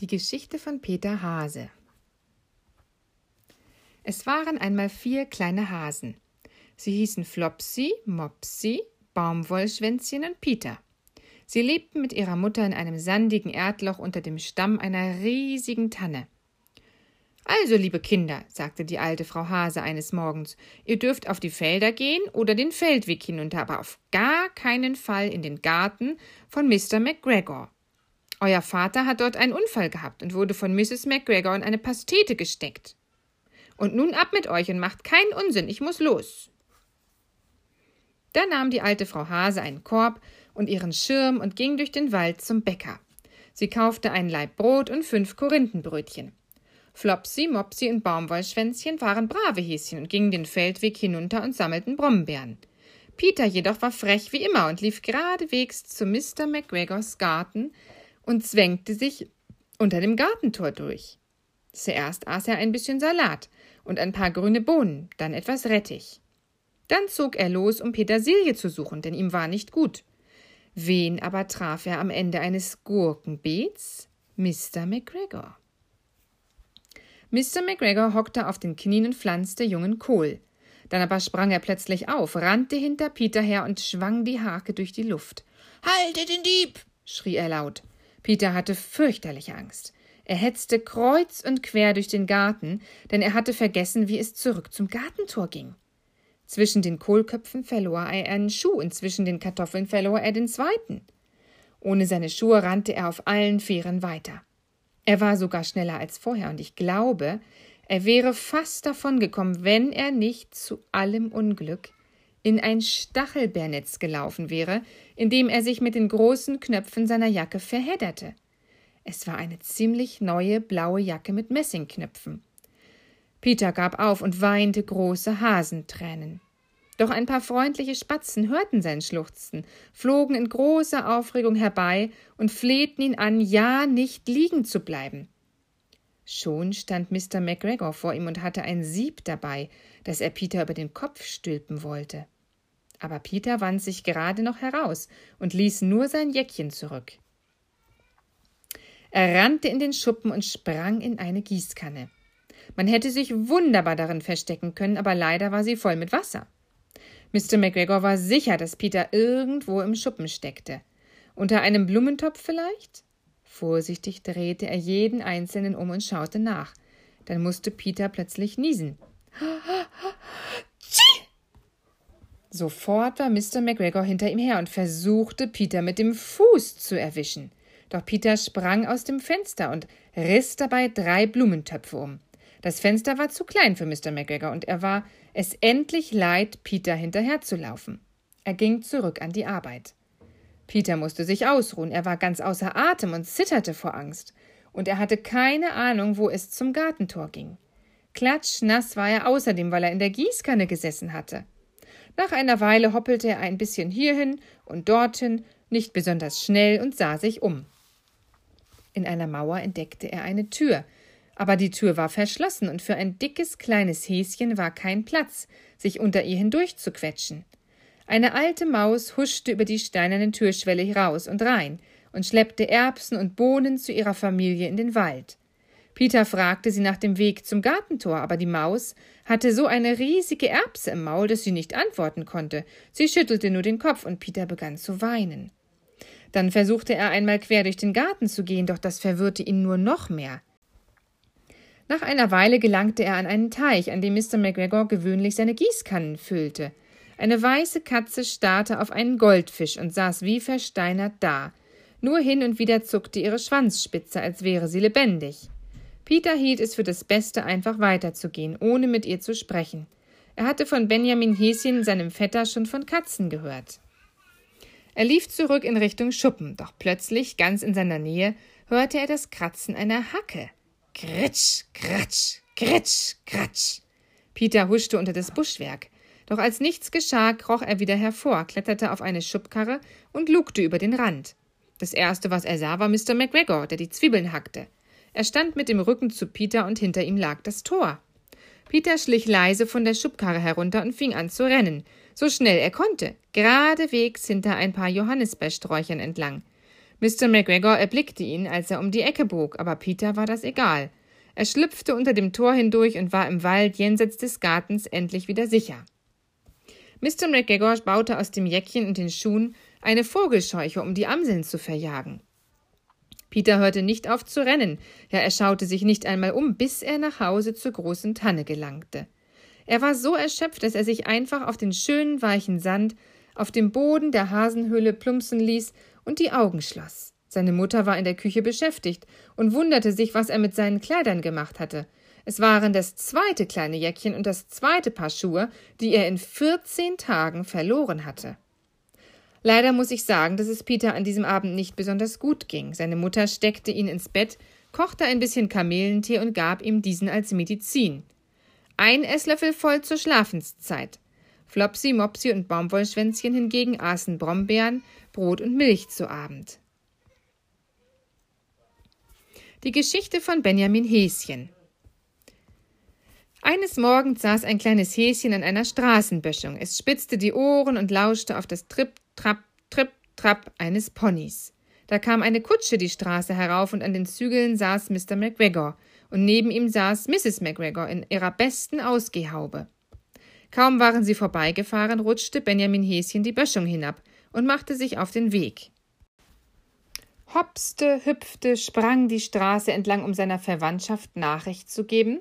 Die Geschichte von Peter Hase Es waren einmal vier kleine Hasen. Sie hießen Flopsy, Mopsy, Baumwollschwänzchen und Peter. Sie lebten mit ihrer Mutter in einem sandigen Erdloch unter dem Stamm einer riesigen Tanne. Also, liebe Kinder, sagte die alte Frau Hase eines Morgens, ihr dürft auf die Felder gehen oder den Feldweg hinunter, aber auf gar keinen Fall in den Garten von Mr. McGregor. Euer Vater hat dort einen Unfall gehabt und wurde von Mrs. McGregor in eine Pastete gesteckt. Und nun ab mit euch und macht keinen Unsinn, ich muss los. Da nahm die alte Frau Hase einen Korb und ihren Schirm und ging durch den Wald zum Bäcker. Sie kaufte einen Laib Brot und fünf Korinthenbrötchen. Flopsy, Mopsy und Baumwollschwänzchen waren brave Häschen und gingen den Feldweg hinunter und sammelten Brombeeren. Peter jedoch war frech wie immer und lief geradewegs zu Mr. McGregors Garten, und zwängte sich unter dem Gartentor durch. Zuerst aß er ein bisschen Salat und ein paar grüne Bohnen, dann etwas Rettich. Dann zog er los, um Petersilie zu suchen, denn ihm war nicht gut. Wen aber traf er am Ende eines Gurkenbeets? Mr. McGregor. Mr. McGregor hockte auf den Knien und pflanzte jungen Kohl. Dann aber sprang er plötzlich auf, rannte hinter Peter her und schwang die Hake durch die Luft. Haltet den Dieb! schrie er laut. Peter hatte fürchterliche Angst. Er hetzte kreuz und quer durch den Garten, denn er hatte vergessen, wie es zurück zum Gartentor ging. Zwischen den Kohlköpfen verlor er einen Schuh und zwischen den Kartoffeln verlor er den zweiten. Ohne seine Schuhe rannte er auf allen Vieren weiter. Er war sogar schneller als vorher, und ich glaube, er wäre fast davongekommen, wenn er nicht zu allem Unglück in ein Stachelbeernetz gelaufen wäre, in dem er sich mit den großen Knöpfen seiner Jacke verhedderte. Es war eine ziemlich neue blaue Jacke mit Messingknöpfen. Peter gab auf und weinte große Hasentränen. Doch ein paar freundliche Spatzen hörten sein Schluchzen, flogen in großer Aufregung herbei und flehten ihn an, ja nicht liegen zu bleiben. Schon stand Mr. McGregor vor ihm und hatte ein Sieb dabei, das er Peter über den Kopf stülpen wollte. Aber Peter wand sich gerade noch heraus und ließ nur sein Jäckchen zurück. Er rannte in den Schuppen und sprang in eine Gießkanne. Man hätte sich wunderbar darin verstecken können, aber leider war sie voll mit Wasser. Mr. McGregor war sicher, dass Peter irgendwo im Schuppen steckte. Unter einem Blumentopf vielleicht? Vorsichtig drehte er jeden einzelnen um und schaute nach. Dann musste Peter plötzlich niesen. Sofort war Mr. McGregor hinter ihm her und versuchte, Peter mit dem Fuß zu erwischen. Doch Peter sprang aus dem Fenster und riss dabei drei Blumentöpfe um. Das Fenster war zu klein für Mr. McGregor und er war es endlich leid, Peter hinterherzulaufen. Er ging zurück an die Arbeit. Peter musste sich ausruhen, er war ganz außer Atem und zitterte vor Angst, und er hatte keine Ahnung, wo es zum Gartentor ging. Klatschnass war er außerdem, weil er in der Gießkanne gesessen hatte. Nach einer Weile hoppelte er ein bisschen hierhin und dorthin, nicht besonders schnell, und sah sich um. In einer Mauer entdeckte er eine Tür, aber die Tür war verschlossen und für ein dickes kleines Häschen war kein Platz, sich unter ihr hindurchzuquetschen. Eine alte Maus huschte über die steinerne Türschwelle heraus und rein und schleppte Erbsen und Bohnen zu ihrer Familie in den Wald. Peter fragte sie nach dem Weg zum Gartentor, aber die Maus hatte so eine riesige Erbse im Maul, dass sie nicht antworten konnte. Sie schüttelte nur den Kopf und Peter begann zu weinen. Dann versuchte er einmal quer durch den Garten zu gehen, doch das verwirrte ihn nur noch mehr. Nach einer Weile gelangte er an einen Teich, an dem Mr. McGregor gewöhnlich seine Gießkannen füllte. Eine weiße Katze starrte auf einen Goldfisch und saß wie versteinert da. Nur hin und wieder zuckte ihre Schwanzspitze, als wäre sie lebendig. Peter hielt es für das Beste, einfach weiterzugehen, ohne mit ihr zu sprechen. Er hatte von Benjamin Häschen, seinem Vetter, schon von Katzen gehört. Er lief zurück in Richtung Schuppen, doch plötzlich, ganz in seiner Nähe, hörte er das Kratzen einer Hacke. Kritsch, kratsch, kritsch, kratsch. Peter huschte unter das Buschwerk. Doch als nichts geschah, kroch er wieder hervor, kletterte auf eine Schubkarre und lugte über den Rand. Das erste, was er sah, war Mr. McGregor, der die Zwiebeln hackte. Er stand mit dem Rücken zu Peter und hinter ihm lag das Tor. Peter schlich leise von der Schubkarre herunter und fing an zu rennen, so schnell er konnte, geradewegs hinter ein paar Johannisbeersträuchern entlang. Mr. McGregor erblickte ihn, als er um die Ecke bog, aber Peter war das egal. Er schlüpfte unter dem Tor hindurch und war im Wald jenseits des Gartens endlich wieder sicher. Mr. McGregor baute aus dem Jäckchen und den Schuhen eine Vogelscheuche, um die Amseln zu verjagen. Peter hörte nicht auf zu rennen, ja er schaute sich nicht einmal um, bis er nach Hause zur großen Tanne gelangte. Er war so erschöpft, dass er sich einfach auf den schönen weichen Sand auf dem Boden der Hasenhöhle plumpsen ließ und die Augen schloss. Seine Mutter war in der Küche beschäftigt und wunderte sich, was er mit seinen Kleidern gemacht hatte. Es waren das zweite kleine Jäckchen und das zweite Paar Schuhe, die er in vierzehn Tagen verloren hatte. Leider muss ich sagen, dass es Peter an diesem Abend nicht besonders gut ging. Seine Mutter steckte ihn ins Bett, kochte ein bisschen Kamelentee und gab ihm diesen als Medizin. Ein Esslöffel voll zur Schlafenszeit. Flopsy, Mopsy und Baumwollschwänzchen hingegen aßen Brombeeren, Brot und Milch zu Abend. Die Geschichte von Benjamin Häschen. Eines Morgens saß ein kleines Häschen an einer Straßenböschung. Es spitzte die Ohren und lauschte auf das Tripp, Trapp, Tripp, Trapp eines Ponys. Da kam eine Kutsche die Straße herauf und an den Zügeln saß Mr. McGregor und neben ihm saß Mrs. McGregor in ihrer besten Ausgehhaube. Kaum waren sie vorbeigefahren, rutschte Benjamin Häschen die Böschung hinab und machte sich auf den Weg. Hopste, hüpfte, sprang die Straße entlang, um seiner Verwandtschaft Nachricht zu geben,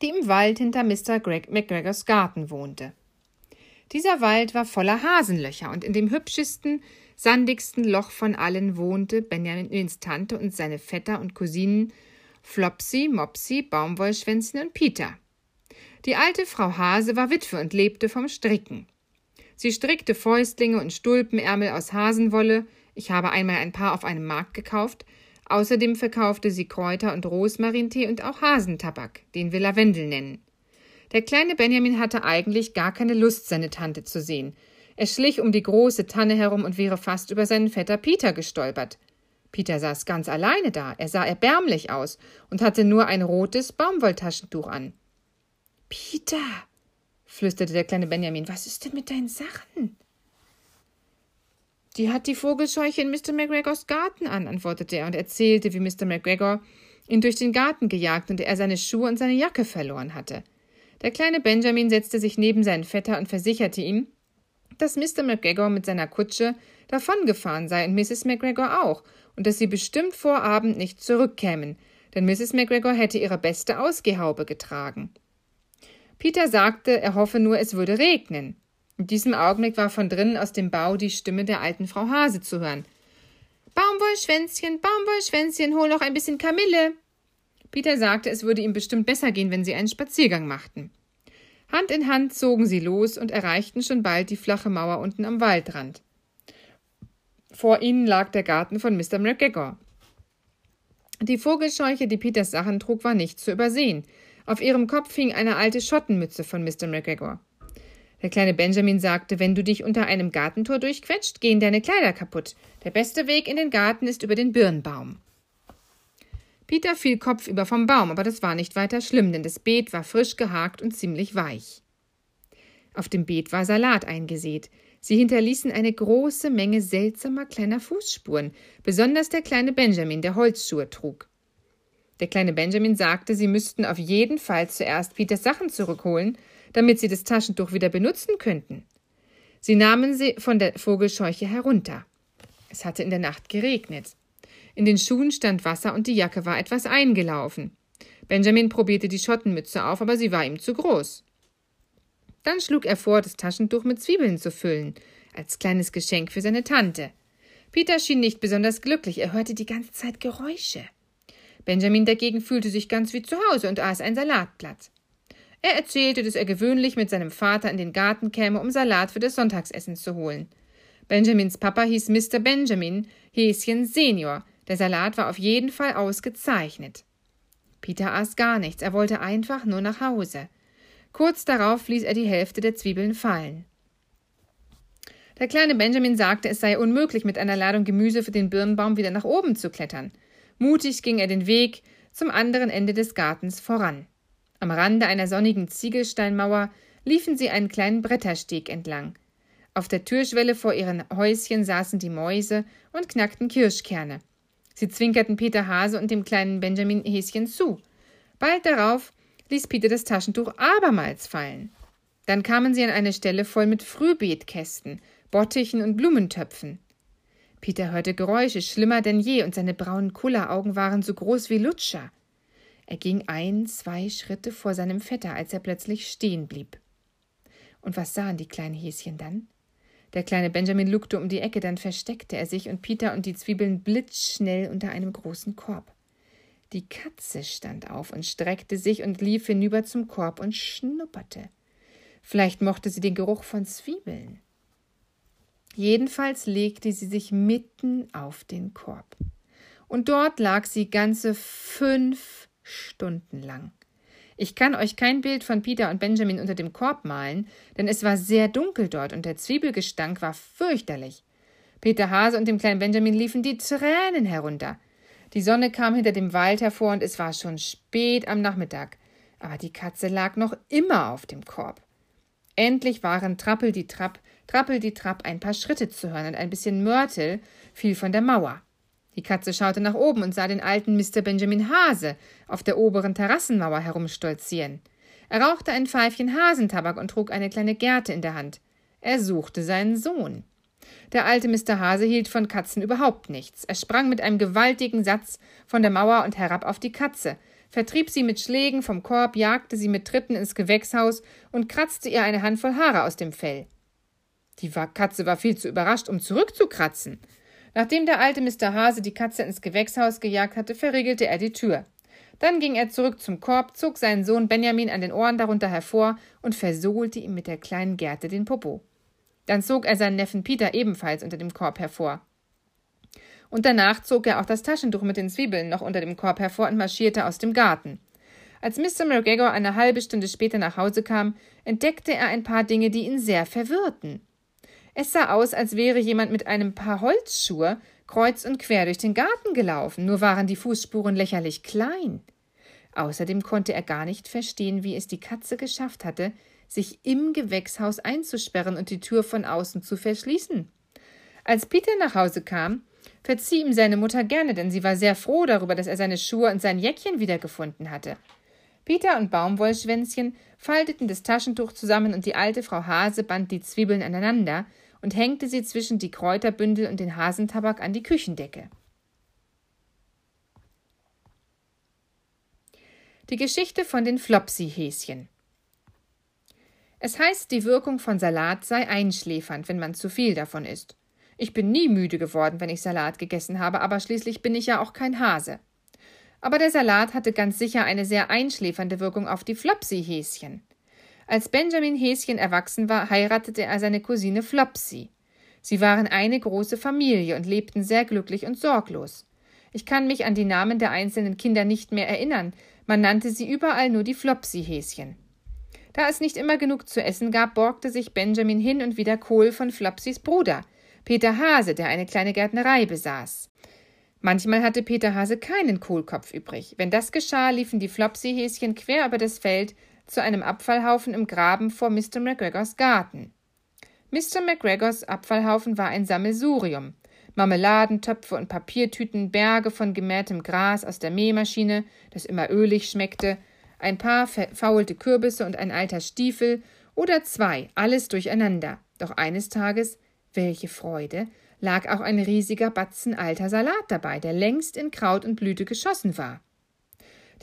die im Wald hinter Mr. Greg McGregors Garten wohnte. Dieser Wald war voller Hasenlöcher, und in dem hübschesten, sandigsten Loch von allen wohnte Benjamins Tante und seine Vetter und Cousinen Flopsy, Mopsy, Baumwollschwänzchen und Peter. Die alte Frau Hase war Witwe und lebte vom Stricken. Sie strickte Fäustlinge und Stulpenärmel aus Hasenwolle, ich habe einmal ein paar auf einem Markt gekauft, außerdem verkaufte sie Kräuter und Rosmarintee und auch Hasentabak, den wir Lavendel nennen. Der kleine Benjamin hatte eigentlich gar keine Lust, seine Tante zu sehen. Er schlich um die große Tanne herum und wäre fast über seinen Vetter Peter gestolpert. Peter saß ganz alleine da, er sah erbärmlich aus und hatte nur ein rotes Baumwolltaschentuch an. Peter, flüsterte der kleine Benjamin, was ist denn mit deinen Sachen? Die hat die Vogelscheuche in Mr. McGregors Garten an, antwortete er und erzählte, wie Mr. McGregor ihn durch den Garten gejagt und er seine Schuhe und seine Jacke verloren hatte. Der kleine Benjamin setzte sich neben seinen Vetter und versicherte ihm, dass Mr. McGregor mit seiner Kutsche davongefahren sei und Mrs. McGregor auch, und dass sie bestimmt vor Abend nicht zurückkämen, denn Mrs. McGregor hätte ihre beste Ausgehhaube getragen. Peter sagte, er hoffe nur, es würde regnen. In diesem Augenblick war von drinnen aus dem Bau die Stimme der alten Frau Hase zu hören. Baumwollschwänzchen, Baumwollschwänzchen, hol noch ein bisschen Kamille. Peter sagte, es würde ihm bestimmt besser gehen, wenn sie einen Spaziergang machten. Hand in Hand zogen sie los und erreichten schon bald die flache Mauer unten am Waldrand. Vor ihnen lag der Garten von Mr. McGregor. Die Vogelscheuche, die Peters Sachen trug, war nicht zu übersehen. Auf ihrem Kopf hing eine alte Schottenmütze von Mr. McGregor. Der kleine Benjamin sagte, wenn du dich unter einem Gartentor durchquetscht, gehen deine Kleider kaputt. Der beste Weg in den Garten ist über den Birnbaum. Peter fiel kopfüber vom Baum, aber das war nicht weiter schlimm, denn das Beet war frisch gehakt und ziemlich weich. Auf dem Beet war Salat eingesät. Sie hinterließen eine große Menge seltsamer kleiner Fußspuren, besonders der kleine Benjamin, der Holzschuhe trug. Der kleine Benjamin sagte, sie müssten auf jeden Fall zuerst Peters Sachen zurückholen, damit sie das Taschentuch wieder benutzen könnten. Sie nahmen sie von der Vogelscheuche herunter. Es hatte in der Nacht geregnet. In den Schuhen stand Wasser und die Jacke war etwas eingelaufen. Benjamin probierte die Schottenmütze auf, aber sie war ihm zu groß. Dann schlug er vor, das Taschentuch mit Zwiebeln zu füllen, als kleines Geschenk für seine Tante. Peter schien nicht besonders glücklich, er hörte die ganze Zeit Geräusche. Benjamin dagegen fühlte sich ganz wie zu Hause und aß ein Salatblatt. Er erzählte, dass er gewöhnlich mit seinem Vater in den Garten käme, um Salat für das Sonntagsessen zu holen. Benjamins Papa hieß Mr. Benjamin Häschen Senior, der Salat war auf jeden Fall ausgezeichnet. Peter aß gar nichts, er wollte einfach nur nach Hause. Kurz darauf ließ er die Hälfte der Zwiebeln fallen. Der kleine Benjamin sagte, es sei unmöglich, mit einer Ladung Gemüse für den Birnbaum wieder nach oben zu klettern. Mutig ging er den Weg zum anderen Ende des Gartens voran. Am Rande einer sonnigen Ziegelsteinmauer liefen sie einen kleinen Brettersteg entlang. Auf der Türschwelle vor ihren Häuschen saßen die Mäuse und knackten Kirschkerne. Sie zwinkerten Peter Hase und dem kleinen Benjamin Häschen zu. Bald darauf ließ Peter das Taschentuch abermals fallen. Dann kamen sie an eine Stelle voll mit Frühbeetkästen, Bottichen und Blumentöpfen. Peter hörte Geräusche, schlimmer denn je, und seine braunen Kulleraugen waren so groß wie Lutscher. Er ging ein, zwei Schritte vor seinem Vetter, als er plötzlich stehen blieb. Und was sahen die kleinen Häschen dann? Der kleine Benjamin lugte um die Ecke, dann versteckte er sich und Peter und die Zwiebeln blitzschnell unter einem großen Korb. Die Katze stand auf und streckte sich und lief hinüber zum Korb und schnupperte. Vielleicht mochte sie den Geruch von Zwiebeln. Jedenfalls legte sie sich mitten auf den Korb. Und dort lag sie ganze fünf Stunden lang. Ich kann euch kein Bild von Peter und Benjamin unter dem Korb malen, denn es war sehr dunkel dort und der Zwiebelgestank war fürchterlich. Peter Hase und dem kleinen Benjamin liefen die Tränen herunter. Die Sonne kam hinter dem Wald hervor und es war schon spät am Nachmittag. Aber die Katze lag noch immer auf dem Korb. Endlich waren Trappel die Trapp, Trappel die Trapp ein paar Schritte zu hören und ein bisschen Mörtel fiel von der Mauer. Die Katze schaute nach oben und sah den alten Mr. Benjamin Hase auf der oberen Terrassenmauer herumstolzieren. Er rauchte ein Pfeifchen Hasentabak und trug eine kleine Gerte in der Hand. Er suchte seinen Sohn. Der alte Mr. Hase hielt von Katzen überhaupt nichts. Er sprang mit einem gewaltigen Satz von der Mauer und herab auf die Katze, vertrieb sie mit Schlägen vom Korb, jagte sie mit Tritten ins Gewächshaus und kratzte ihr eine Handvoll Haare aus dem Fell. Die Katze war viel zu überrascht, um zurückzukratzen. Nachdem der alte Mr. Hase die Katze ins Gewächshaus gejagt hatte, verriegelte er die Tür. Dann ging er zurück zum Korb, zog seinen Sohn Benjamin an den Ohren darunter hervor und versohlte ihm mit der kleinen Gerte den Popo. Dann zog er seinen Neffen Peter ebenfalls unter dem Korb hervor. Und danach zog er auch das Taschentuch mit den Zwiebeln noch unter dem Korb hervor und marschierte aus dem Garten. Als Mr. McGregor eine halbe Stunde später nach Hause kam, entdeckte er ein paar Dinge, die ihn sehr verwirrten. Es sah aus, als wäre jemand mit einem Paar Holzschuhe kreuz und quer durch den Garten gelaufen, nur waren die Fußspuren lächerlich klein. Außerdem konnte er gar nicht verstehen, wie es die Katze geschafft hatte, sich im Gewächshaus einzusperren und die Tür von außen zu verschließen. Als Peter nach Hause kam, verzieh ihm seine Mutter gerne, denn sie war sehr froh darüber, dass er seine Schuhe und sein Jäckchen wiedergefunden hatte. Peter und Baumwollschwänzchen falteten das Taschentuch zusammen und die alte Frau Hase band die Zwiebeln aneinander, und hängte sie zwischen die Kräuterbündel und den Hasentabak an die Küchendecke. Die Geschichte von den Flopsy-Häschen. Es heißt, die Wirkung von Salat sei einschläfernd, wenn man zu viel davon isst. Ich bin nie müde geworden, wenn ich Salat gegessen habe, aber schließlich bin ich ja auch kein Hase. Aber der Salat hatte ganz sicher eine sehr einschläfernde Wirkung auf die Flopsy-Häschen. Als Benjamin Häschen erwachsen war, heiratete er seine Cousine Flopsy. Sie waren eine große Familie und lebten sehr glücklich und sorglos. Ich kann mich an die Namen der einzelnen Kinder nicht mehr erinnern, man nannte sie überall nur die Flopsy-Häschen. Da es nicht immer genug zu essen gab, borgte sich Benjamin hin und wieder Kohl von Flopsys Bruder, Peter Hase, der eine kleine Gärtnerei besaß. Manchmal hatte Peter Hase keinen Kohlkopf übrig. Wenn das geschah, liefen die Flopsy-Häschen quer über das Feld zu einem Abfallhaufen im Graben vor Mr. McGregors Garten. Mr. McGregors Abfallhaufen war ein Sammelsurium. Marmeladentöpfe und Papiertüten, Berge von gemähtem Gras aus der Mähmaschine, das immer ölig schmeckte, ein paar verfaulte Kürbisse und ein alter Stiefel oder zwei, alles durcheinander. Doch eines Tages, welche Freude, lag auch ein riesiger Batzen alter Salat dabei, der längst in Kraut und Blüte geschossen war.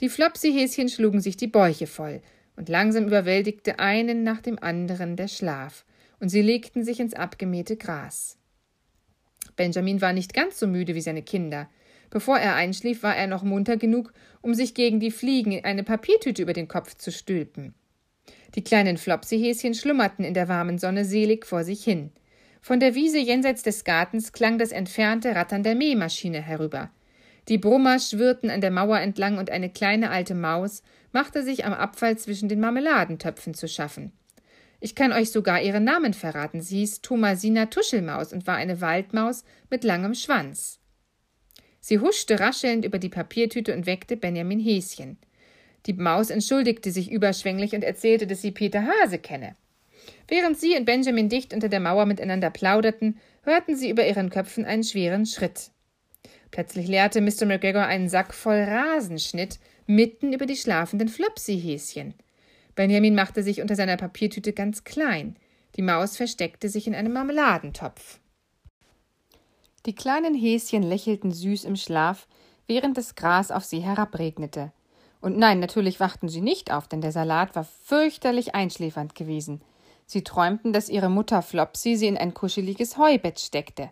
Die Flopsy-Häschen schlugen sich die Bäuche voll, und langsam überwältigte einen nach dem anderen der Schlaf, und sie legten sich ins abgemähte Gras. Benjamin war nicht ganz so müde wie seine Kinder. Bevor er einschlief, war er noch munter genug, um sich gegen die Fliegen eine Papiertüte über den Kopf zu stülpen. Die kleinen Flopsyhäschen schlummerten in der warmen Sonne selig vor sich hin. Von der Wiese jenseits des Gartens klang das entfernte Rattern der Mähmaschine herüber. Die Brummer schwirrten an der Mauer entlang und eine kleine alte Maus machte sich am Abfall zwischen den Marmeladentöpfen zu schaffen. Ich kann euch sogar ihren Namen verraten. Sie hieß Thomasina Tuschelmaus und war eine Waldmaus mit langem Schwanz. Sie huschte raschelnd über die Papiertüte und weckte Benjamin Häschen. Die Maus entschuldigte sich überschwänglich und erzählte, dass sie Peter Hase kenne. Während sie und Benjamin dicht unter der Mauer miteinander plauderten, hörten sie über ihren Köpfen einen schweren Schritt. Plötzlich leerte Mr. McGregor einen Sack voll Rasenschnitt mitten über die schlafenden Flopsy-Häschen. Benjamin machte sich unter seiner Papiertüte ganz klein. Die Maus versteckte sich in einem Marmeladentopf. Die kleinen Häschen lächelten süß im Schlaf, während das Gras auf sie herabregnete. Und nein, natürlich wachten sie nicht auf, denn der Salat war fürchterlich einschläfernd gewesen. Sie träumten, dass ihre Mutter Flopsy sie in ein kuscheliges Heubett steckte.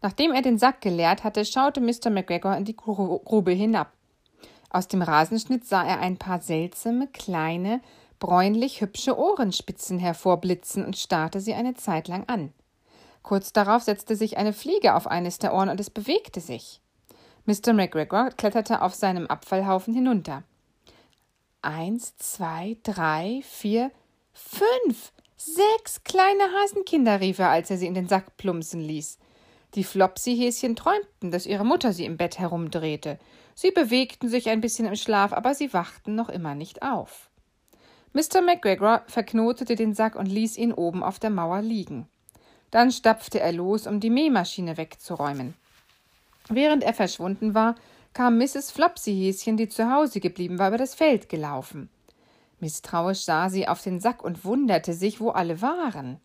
Nachdem er den Sack geleert hatte, schaute Mr. McGregor in die Grube hinab. Aus dem Rasenschnitt sah er ein paar seltsame, kleine, bräunlich hübsche Ohrenspitzen hervorblitzen und starrte sie eine Zeit lang an. Kurz darauf setzte sich eine Fliege auf eines der Ohren und es bewegte sich. Mr. McGregor kletterte auf seinem Abfallhaufen hinunter. Eins, zwei, drei, vier, fünf, sechs kleine Hasenkinder, rief er, als er sie in den Sack plumpsen ließ. Die Flopsy-Häschen träumten, dass ihre Mutter sie im Bett herumdrehte. Sie bewegten sich ein bisschen im Schlaf, aber sie wachten noch immer nicht auf. Mr. McGregor verknotete den Sack und ließ ihn oben auf der Mauer liegen. Dann stapfte er los, um die Mähmaschine wegzuräumen. Während er verschwunden war, kam Mrs. Flopsy-Häschen, die zu Hause geblieben war, über das Feld gelaufen. Misstrauisch sah sie auf den Sack und wunderte sich, wo alle waren.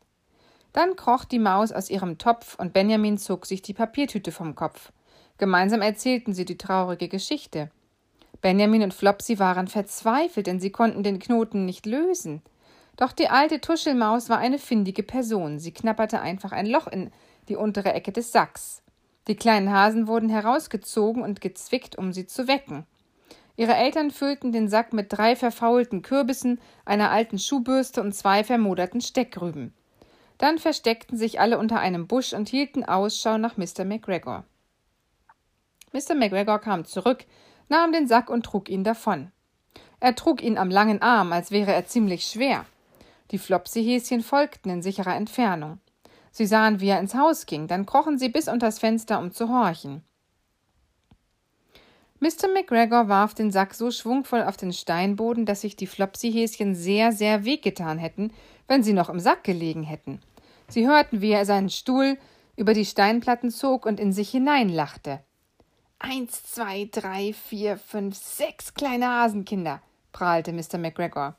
Dann kroch die Maus aus ihrem Topf und Benjamin zog sich die Papiertüte vom Kopf. Gemeinsam erzählten sie die traurige Geschichte. Benjamin und Flopsy waren verzweifelt, denn sie konnten den Knoten nicht lösen. Doch die alte Tuschelmaus war eine findige Person. Sie knapperte einfach ein Loch in die untere Ecke des Sacks. Die kleinen Hasen wurden herausgezogen und gezwickt, um sie zu wecken. Ihre Eltern füllten den Sack mit drei verfaulten Kürbissen, einer alten Schuhbürste und zwei vermoderten Steckrüben. Dann versteckten sich alle unter einem Busch und hielten Ausschau nach Mr. McGregor. Mr. McGregor kam zurück, nahm den Sack und trug ihn davon. Er trug ihn am langen Arm, als wäre er ziemlich schwer. Die Flopsy-Häschen folgten in sicherer Entfernung. Sie sahen, wie er ins Haus ging, dann krochen sie bis unters Fenster, um zu horchen. Mr. McGregor warf den Sack so schwungvoll auf den Steinboden, dass sich die Flopsy-Häschen sehr, sehr wehgetan hätten, wenn sie noch im Sack gelegen hätten. Sie hörten, wie er seinen Stuhl über die Steinplatten zog und in sich hineinlachte. Eins, zwei, drei, vier, fünf, sechs kleine Hasenkinder, prahlte Mr. McGregor.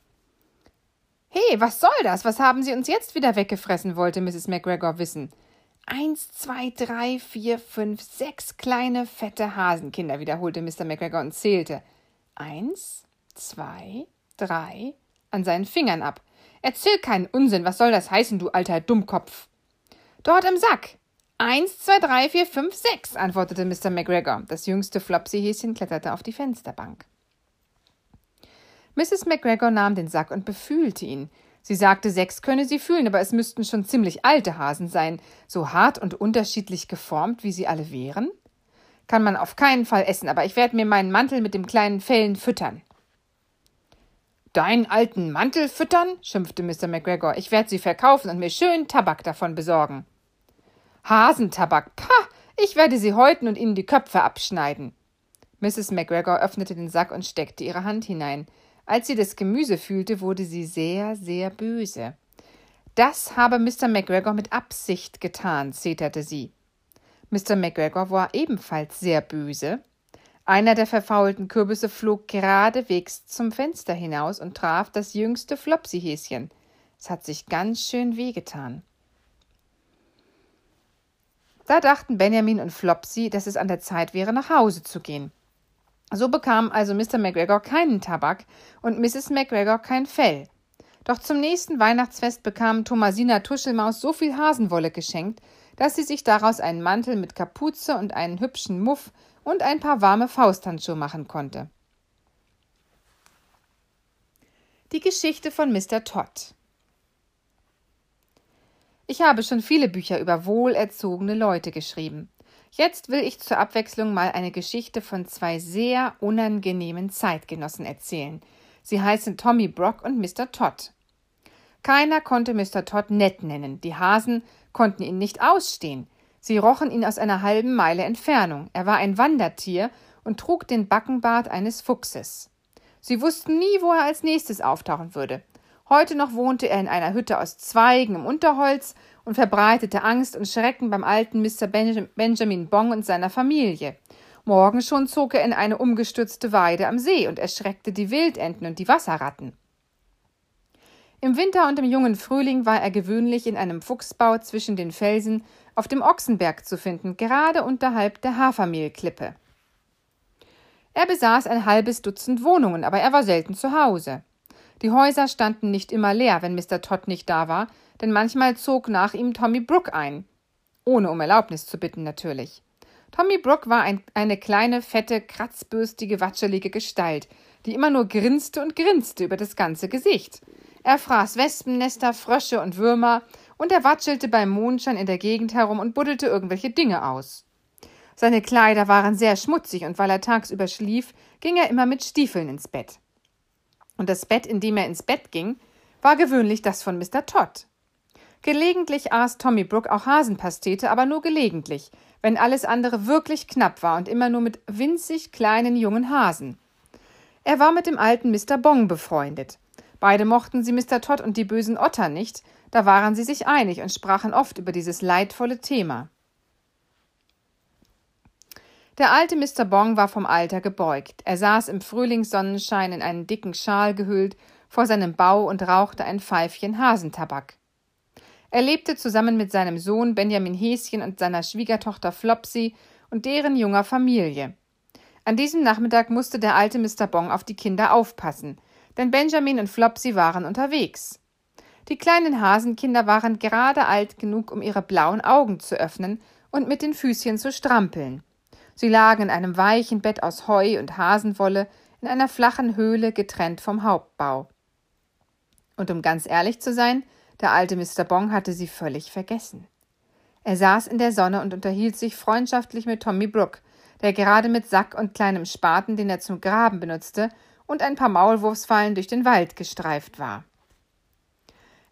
Hey, was soll das? Was haben Sie uns jetzt wieder weggefressen? wollte Mrs. McGregor wissen. Eins, zwei, drei, vier, fünf, sechs kleine, fette Hasenkinder, wiederholte Mr. McGregor und zählte. Eins, zwei, drei, an seinen Fingern ab. Erzähl keinen Unsinn, was soll das heißen, du alter Dummkopf? Dort im Sack. Eins, zwei, drei, vier, fünf, sechs, antwortete Mr. McGregor. Das jüngste Flopsy-Häschen kletterte auf die Fensterbank. Mrs. McGregor nahm den Sack und befühlte ihn. Sie sagte, sechs könne sie fühlen, aber es müssten schon ziemlich alte Hasen sein, so hart und unterschiedlich geformt, wie sie alle wären. Kann man auf keinen Fall essen, aber ich werde mir meinen Mantel mit dem kleinen Fellen füttern. Deinen alten Mantel füttern? schimpfte Mr. McGregor. Ich werde sie verkaufen und mir schön Tabak davon besorgen. Hasentabak, pah! Ich werde sie häuten und ihnen die Köpfe abschneiden. Mrs. McGregor öffnete den Sack und steckte ihre Hand hinein. Als sie das Gemüse fühlte, wurde sie sehr, sehr böse. Das habe Mr. McGregor mit Absicht getan, zeterte sie. Mr. McGregor war ebenfalls sehr böse. Einer der verfaulten Kürbisse flog geradewegs zum Fenster hinaus und traf das jüngste Flopsy-Häschen. Es hat sich ganz schön wehgetan. Da dachten Benjamin und Flopsy, dass es an der Zeit wäre, nach Hause zu gehen. So bekam also Mr. McGregor keinen Tabak und Mrs. McGregor kein Fell. Doch zum nächsten Weihnachtsfest bekam Thomasina Tuschelmaus so viel Hasenwolle geschenkt, dass sie sich daraus einen Mantel mit Kapuze und einen hübschen Muff und ein paar warme Fausthandschuhe machen konnte. Die Geschichte von Mr. Todd Ich habe schon viele Bücher über wohlerzogene Leute geschrieben. Jetzt will ich zur Abwechslung mal eine Geschichte von zwei sehr unangenehmen Zeitgenossen erzählen. Sie heißen Tommy Brock und Mr. Todd. Keiner konnte Mr. Todd nett nennen. Die Hasen konnten ihn nicht ausstehen. Sie rochen ihn aus einer halben Meile Entfernung. Er war ein Wandertier und trug den Backenbart eines Fuchses. Sie wussten nie, wo er als nächstes auftauchen würde. Heute noch wohnte er in einer Hütte aus Zweigen im Unterholz und verbreitete Angst und Schrecken beim alten Mr. Benjamin Bong und seiner Familie. Morgen schon zog er in eine umgestürzte Weide am See und erschreckte die Wildenten und die Wasserratten. Im Winter und im jungen Frühling war er gewöhnlich in einem Fuchsbau zwischen den Felsen auf dem Ochsenberg zu finden, gerade unterhalb der Hafermehlklippe. Er besaß ein halbes Dutzend Wohnungen, aber er war selten zu Hause. Die Häuser standen nicht immer leer, wenn Mr. Todd nicht da war, denn manchmal zog nach ihm Tommy Brooke ein. Ohne um Erlaubnis zu bitten, natürlich. Tommy Brooke war ein, eine kleine, fette, kratzbürstige, watschelige Gestalt, die immer nur grinste und grinste über das ganze Gesicht. Er fraß Wespennester, Frösche und Würmer, und er watschelte beim Mondschein in der Gegend herum und buddelte irgendwelche Dinge aus. Seine Kleider waren sehr schmutzig, und weil er tagsüber schlief, ging er immer mit Stiefeln ins Bett und das Bett, in dem er ins Bett ging, war gewöhnlich das von Mr. Todd. Gelegentlich aß Tommy Brooke auch Hasenpastete, aber nur gelegentlich, wenn alles andere wirklich knapp war und immer nur mit winzig kleinen jungen Hasen. Er war mit dem alten Mr. Bong befreundet. Beide mochten sie Mr. Todd und die bösen Otter nicht, da waren sie sich einig und sprachen oft über dieses leidvolle Thema. Der alte Mr. Bong war vom Alter gebeugt. Er saß im Frühlingssonnenschein in einen dicken Schal gehüllt vor seinem Bau und rauchte ein Pfeifchen Hasentabak. Er lebte zusammen mit seinem Sohn Benjamin Häschen und seiner Schwiegertochter Flopsy und deren junger Familie. An diesem Nachmittag musste der alte Mr. Bong auf die Kinder aufpassen, denn Benjamin und Flopsy waren unterwegs. Die kleinen Hasenkinder waren gerade alt genug, um ihre blauen Augen zu öffnen und mit den Füßchen zu strampeln. Sie lagen in einem weichen Bett aus Heu und Hasenwolle in einer flachen Höhle getrennt vom Hauptbau. Und um ganz ehrlich zu sein, der alte Mr. Bong hatte sie völlig vergessen. Er saß in der Sonne und unterhielt sich freundschaftlich mit Tommy Brooke, der gerade mit Sack und kleinem Spaten, den er zum Graben benutzte, und ein paar Maulwurfsfallen durch den Wald gestreift war.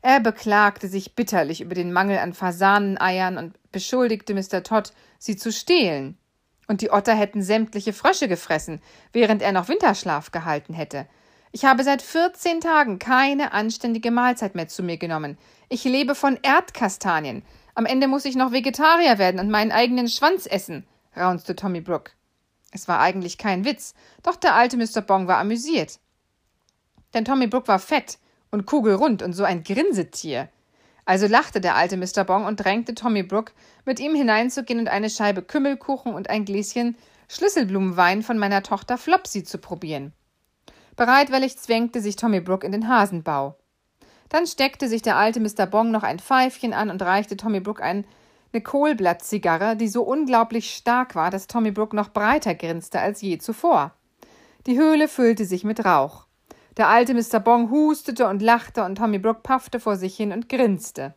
Er beklagte sich bitterlich über den Mangel an Fasaneneiern und beschuldigte Mr. Todd, sie zu stehlen. Und die Otter hätten sämtliche Frösche gefressen, während er noch Winterschlaf gehalten hätte. Ich habe seit vierzehn Tagen keine anständige Mahlzeit mehr zu mir genommen. Ich lebe von Erdkastanien. Am Ende muss ich noch Vegetarier werden und meinen eigenen Schwanz essen, raunzte Tommy Brooke. Es war eigentlich kein Witz, doch der alte Mr. Bong war amüsiert. Denn Tommy Brooke war fett und kugelrund und so ein Grinsetier. Also lachte der alte Mr. Bong und drängte Tommy Brooke, mit ihm hineinzugehen und eine Scheibe Kümmelkuchen und ein Gläschen Schlüsselblumenwein von meiner Tochter Flopsy zu probieren. Bereitwillig zwängte sich Tommy Brooke in den Hasenbau. Dann steckte sich der alte Mr. Bong noch ein Pfeifchen an und reichte Tommy Brooke ein, eine Kohlblattzigarre, die so unglaublich stark war, dass Tommy Brooke noch breiter grinste als je zuvor. Die Höhle füllte sich mit Rauch. Der alte Mr. Bong hustete und lachte und Tommy Brooke paffte vor sich hin und grinste.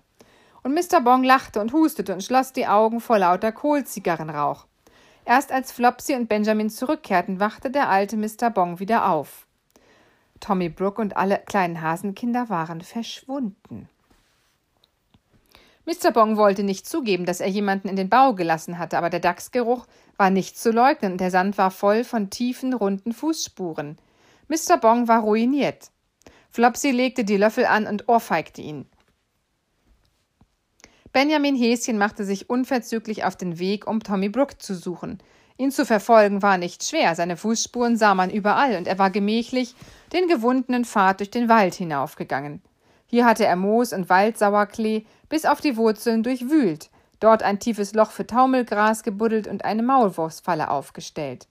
Und Mr. Bong lachte und hustete und schloss die Augen vor lauter Kohlzigarrenrauch. Erst als Flopsy und Benjamin zurückkehrten, wachte der alte Mr. Bong wieder auf. Tommy Brooke und alle kleinen Hasenkinder waren verschwunden. Mr. Bong wollte nicht zugeben, dass er jemanden in den Bau gelassen hatte, aber der Dachsgeruch war nicht zu leugnen und der Sand war voll von tiefen, runden Fußspuren. Mr. Bong war ruiniert. Flopsy legte die Löffel an und ohrfeigte ihn. Benjamin Häschen machte sich unverzüglich auf den Weg, um Tommy Brooke zu suchen. Ihn zu verfolgen war nicht schwer, seine Fußspuren sah man überall, und er war gemächlich den gewundenen Pfad durch den Wald hinaufgegangen. Hier hatte er Moos und Waldsauerklee bis auf die Wurzeln durchwühlt, dort ein tiefes Loch für Taumelgras gebuddelt und eine Maulwurfsfalle aufgestellt.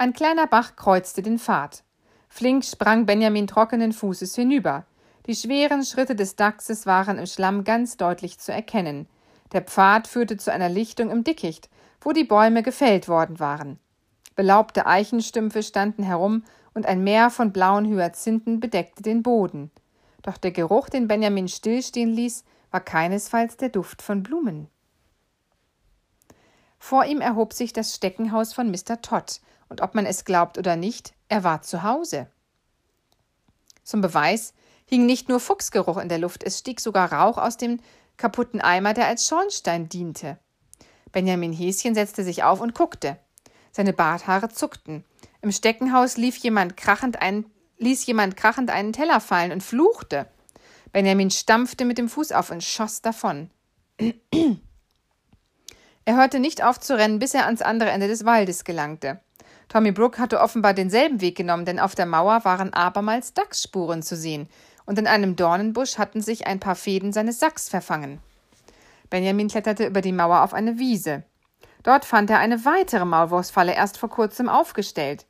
Ein kleiner Bach kreuzte den Pfad. Flink sprang Benjamin trockenen Fußes hinüber. Die schweren Schritte des Dachses waren im Schlamm ganz deutlich zu erkennen. Der Pfad führte zu einer Lichtung im Dickicht, wo die Bäume gefällt worden waren. Belaubte Eichenstümpfe standen herum und ein Meer von blauen Hyazinthen bedeckte den Boden. Doch der Geruch, den Benjamin stillstehen ließ, war keinesfalls der Duft von Blumen. Vor ihm erhob sich das Steckenhaus von Mr. Todd, und ob man es glaubt oder nicht, er war zu Hause. Zum Beweis hing nicht nur Fuchsgeruch in der Luft, es stieg sogar Rauch aus dem kaputten Eimer, der als Schornstein diente. Benjamin Häschen setzte sich auf und guckte. Seine Barthaare zuckten. Im Steckenhaus lief jemand krachend einen ließ jemand krachend einen Teller fallen und fluchte. Benjamin stampfte mit dem Fuß auf und schoss davon. er hörte nicht auf zu rennen, bis er ans andere Ende des Waldes gelangte. Tommy Brook hatte offenbar denselben Weg genommen, denn auf der Mauer waren abermals Dachsspuren zu sehen, und in einem Dornenbusch hatten sich ein paar Fäden seines Sacks verfangen. Benjamin kletterte über die Mauer auf eine Wiese. Dort fand er eine weitere Maulwurfsfalle erst vor kurzem aufgestellt.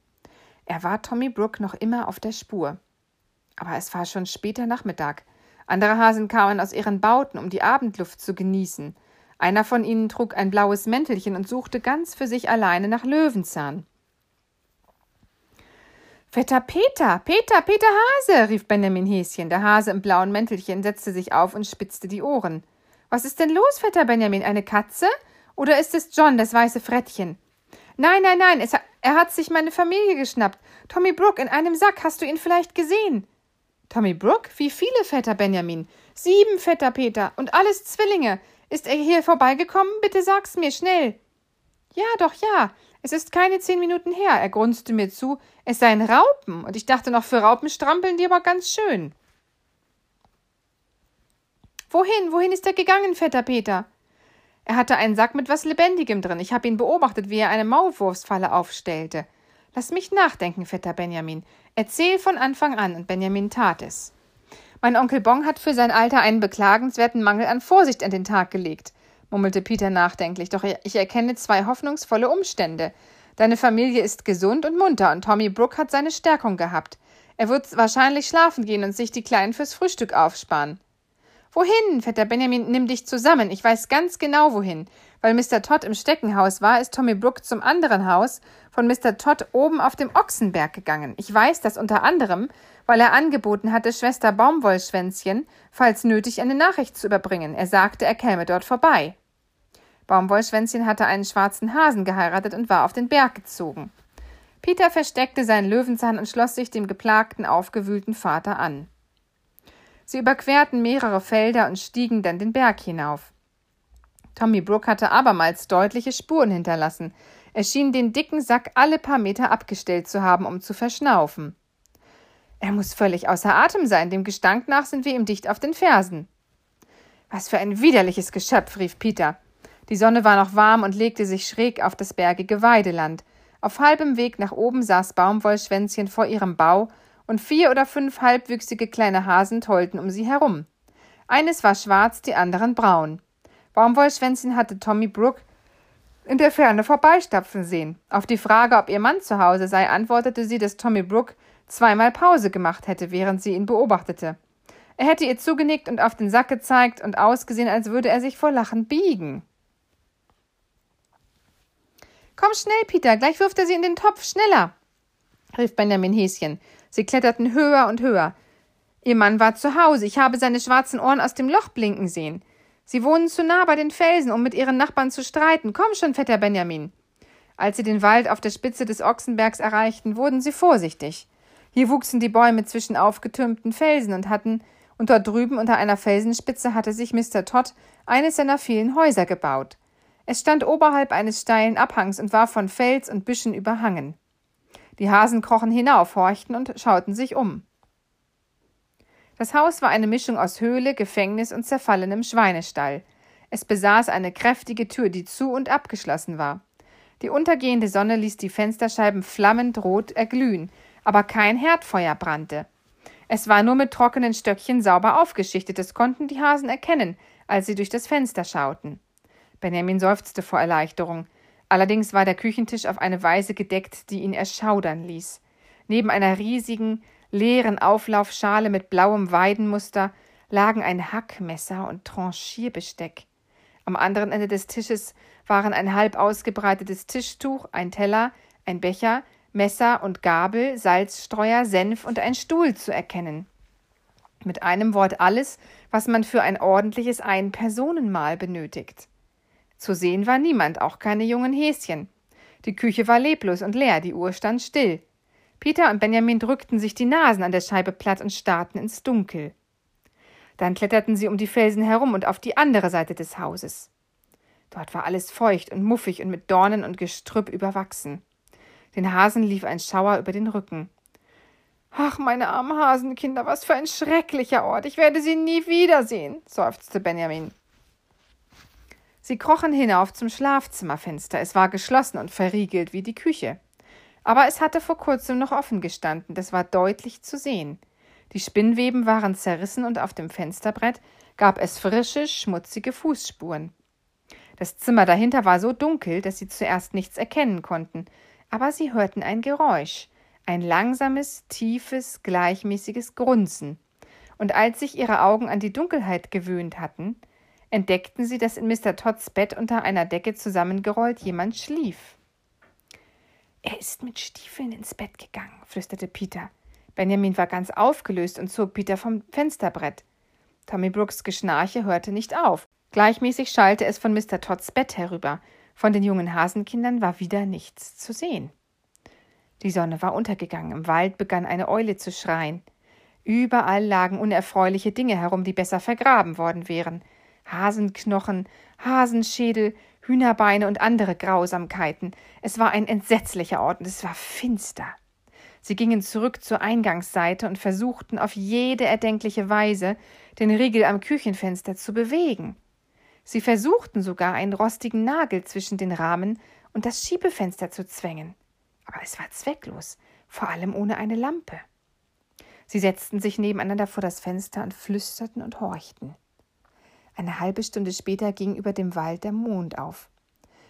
Er war Tommy Brook noch immer auf der Spur. Aber es war schon später Nachmittag. Andere Hasen kamen aus ihren Bauten, um die Abendluft zu genießen. Einer von ihnen trug ein blaues Mäntelchen und suchte ganz für sich alleine nach Löwenzahn. Vetter Peter, Peter, Peter Hase, rief Benjamin Häschen. Der Hase im blauen Mäntelchen setzte sich auf und spitzte die Ohren. Was ist denn los, Vetter Benjamin? Eine Katze? Oder ist es John, das weiße Frettchen? Nein, nein, nein, es, er hat sich meine Familie geschnappt. Tommy Brook in einem Sack. Hast du ihn vielleicht gesehen? Tommy Brook? Wie viele, Vetter Benjamin? Sieben, Vetter Peter. Und alles Zwillinge. Ist er hier vorbeigekommen? Bitte sag's mir, schnell. Ja, doch, ja. Es ist keine zehn Minuten her. Er grunzte mir zu, es seien Raupen, und ich dachte noch, für Raupen strampeln die aber ganz schön. Wohin, wohin ist er gegangen, Vetter Peter? Er hatte einen Sack mit was Lebendigem drin. Ich habe ihn beobachtet, wie er eine Maulwurfsfalle aufstellte. Lass mich nachdenken, Vetter Benjamin. Erzähl von Anfang an, und Benjamin tat es. Mein Onkel Bong hat für sein Alter einen beklagenswerten Mangel an Vorsicht an den Tag gelegt murmelte Peter nachdenklich, doch ich erkenne zwei hoffnungsvolle Umstände. Deine Familie ist gesund und munter und Tommy Brook hat seine Stärkung gehabt. Er wird wahrscheinlich schlafen gehen und sich die Kleinen fürs Frühstück aufsparen. Wohin, Vetter Benjamin, nimm dich zusammen. Ich weiß ganz genau wohin. Weil Mr. Todd im Steckenhaus war, ist Tommy Brook zum anderen Haus von Mr. Todd oben auf dem Ochsenberg gegangen. Ich weiß das unter anderem, weil er angeboten hatte, Schwester Baumwollschwänzchen, falls nötig, eine Nachricht zu überbringen. Er sagte, er käme dort vorbei. Baumwollschwänzchen hatte einen schwarzen Hasen geheiratet und war auf den Berg gezogen. Peter versteckte seinen Löwenzahn und schloss sich dem geplagten, aufgewühlten Vater an. Sie überquerten mehrere Felder und stiegen dann den Berg hinauf. Tommy Brook hatte abermals deutliche Spuren hinterlassen. Er schien den dicken Sack alle paar Meter abgestellt zu haben, um zu verschnaufen. Er muss völlig außer Atem sein, dem Gestank nach sind wir ihm dicht auf den Fersen. Was für ein widerliches Geschöpf, rief Peter. Die Sonne war noch warm und legte sich schräg auf das bergige Weideland. Auf halbem Weg nach oben saß Baumwollschwänzchen vor ihrem Bau und vier oder fünf halbwüchsige kleine Hasen tollten um sie herum. Eines war schwarz, die anderen braun. Baumwollschwänzchen hatte Tommy Brook in der Ferne vorbeistapfen sehen. Auf die Frage, ob ihr Mann zu Hause sei, antwortete sie, dass Tommy Brook zweimal Pause gemacht hätte, während sie ihn beobachtete. Er hätte ihr zugenickt und auf den Sack gezeigt und ausgesehen, als würde er sich vor Lachen biegen. Komm schnell, Peter, gleich wirft er sie in den Topf, schneller, rief Benjamin Häschen. Sie kletterten höher und höher. Ihr Mann war zu Hause. Ich habe seine schwarzen Ohren aus dem Loch blinken sehen. Sie wohnen zu nah bei den Felsen, um mit ihren Nachbarn zu streiten. Komm schon, fetter Benjamin. Als sie den Wald auf der Spitze des Ochsenbergs erreichten, wurden sie vorsichtig. Hier wuchsen die Bäume zwischen aufgetürmten Felsen und hatten, und dort drüben unter einer Felsenspitze hatte sich Mr. Todd eines seiner vielen Häuser gebaut. Es stand oberhalb eines steilen Abhangs und war von Fels und Büschen überhangen. Die Hasen krochen hinauf, horchten und schauten sich um. Das Haus war eine Mischung aus Höhle, Gefängnis und zerfallenem Schweinestall. Es besaß eine kräftige Tür, die zu und abgeschlossen war. Die untergehende Sonne ließ die Fensterscheiben flammend rot erglühen, aber kein Herdfeuer brannte. Es war nur mit trockenen Stöckchen sauber aufgeschichtet, das konnten die Hasen erkennen, als sie durch das Fenster schauten. Benjamin seufzte vor Erleichterung. Allerdings war der Küchentisch auf eine Weise gedeckt, die ihn erschaudern ließ. Neben einer riesigen, leeren Auflaufschale mit blauem Weidenmuster lagen ein Hackmesser und Tranchierbesteck. Am anderen Ende des Tisches waren ein halb ausgebreitetes Tischtuch, ein Teller, ein Becher, Messer und Gabel, Salzstreuer, Senf und ein Stuhl zu erkennen. Mit einem Wort alles, was man für ein ordentliches Ein-Personenmahl benötigt. Zu sehen war niemand, auch keine jungen Häschen. Die Küche war leblos und leer, die Uhr stand still. Peter und Benjamin drückten sich die Nasen an der Scheibe platt und starrten ins Dunkel. Dann kletterten sie um die Felsen herum und auf die andere Seite des Hauses. Dort war alles feucht und muffig und mit Dornen und Gestrüpp überwachsen. Den Hasen lief ein Schauer über den Rücken. Ach, meine armen Hasenkinder, was für ein schrecklicher Ort. Ich werde sie nie wiedersehen, seufzte Benjamin. Sie krochen hinauf zum Schlafzimmerfenster. Es war geschlossen und verriegelt wie die Küche. Aber es hatte vor kurzem noch offen gestanden, das war deutlich zu sehen. Die Spinnweben waren zerrissen und auf dem Fensterbrett gab es frische, schmutzige Fußspuren. Das Zimmer dahinter war so dunkel, dass sie zuerst nichts erkennen konnten, aber sie hörten ein Geräusch, ein langsames, tiefes, gleichmäßiges Grunzen. Und als sich ihre Augen an die Dunkelheit gewöhnt hatten, entdeckten sie, dass in Mr. Todds Bett unter einer Decke zusammengerollt jemand schlief. Er ist mit Stiefeln ins Bett gegangen, flüsterte Peter. Benjamin war ganz aufgelöst und zog Peter vom Fensterbrett. Tommy Brooks Geschnarche hörte nicht auf. Gleichmäßig schallte es von Mr. Todds Bett herüber. Von den jungen Hasenkindern war wieder nichts zu sehen. Die Sonne war untergegangen, im Wald begann eine Eule zu schreien. Überall lagen unerfreuliche Dinge herum, die besser vergraben worden wären. Hasenknochen, Hasenschädel, Hühnerbeine und andere Grausamkeiten. Es war ein entsetzlicher Ort und es war finster. Sie gingen zurück zur Eingangsseite und versuchten auf jede erdenkliche Weise, den Riegel am Küchenfenster zu bewegen. Sie versuchten sogar, einen rostigen Nagel zwischen den Rahmen und das Schiebefenster zu zwängen. Aber es war zwecklos, vor allem ohne eine Lampe. Sie setzten sich nebeneinander vor das Fenster und flüsterten und horchten. Eine halbe Stunde später ging über dem Wald der Mond auf.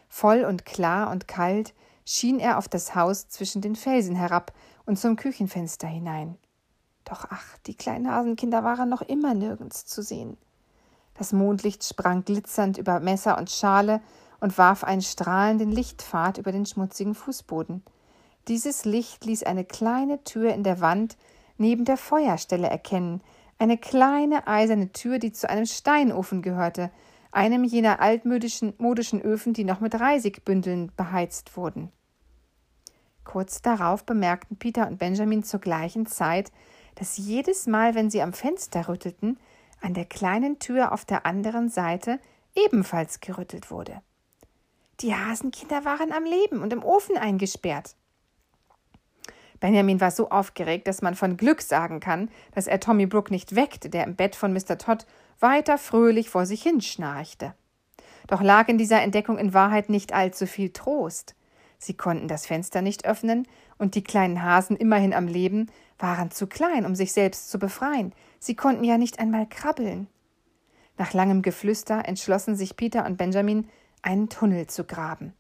Voll und klar und kalt schien er auf das Haus zwischen den Felsen herab und zum Küchenfenster hinein. Doch ach, die kleinen Hasenkinder waren noch immer nirgends zu sehen. Das Mondlicht sprang glitzernd über Messer und Schale und warf einen strahlenden Lichtpfad über den schmutzigen Fußboden. Dieses Licht ließ eine kleine Tür in der Wand neben der Feuerstelle erkennen, eine kleine eiserne Tür, die zu einem Steinofen gehörte, einem jener altmodischen modischen Öfen, die noch mit Reisigbündeln beheizt wurden. Kurz darauf bemerkten Peter und Benjamin zur gleichen Zeit, dass jedes Mal, wenn sie am Fenster rüttelten, an der kleinen Tür auf der anderen Seite ebenfalls gerüttelt wurde. Die Hasenkinder waren am Leben und im Ofen eingesperrt. Benjamin war so aufgeregt, dass man von Glück sagen kann, dass er Tommy Brook nicht weckte, der im Bett von Mr. Todd weiter fröhlich vor sich hin schnarchte. Doch lag in dieser Entdeckung in Wahrheit nicht allzu viel Trost. Sie konnten das Fenster nicht öffnen, und die kleinen Hasen immerhin am Leben waren zu klein, um sich selbst zu befreien. Sie konnten ja nicht einmal krabbeln. Nach langem Geflüster entschlossen sich Peter und Benjamin, einen Tunnel zu graben.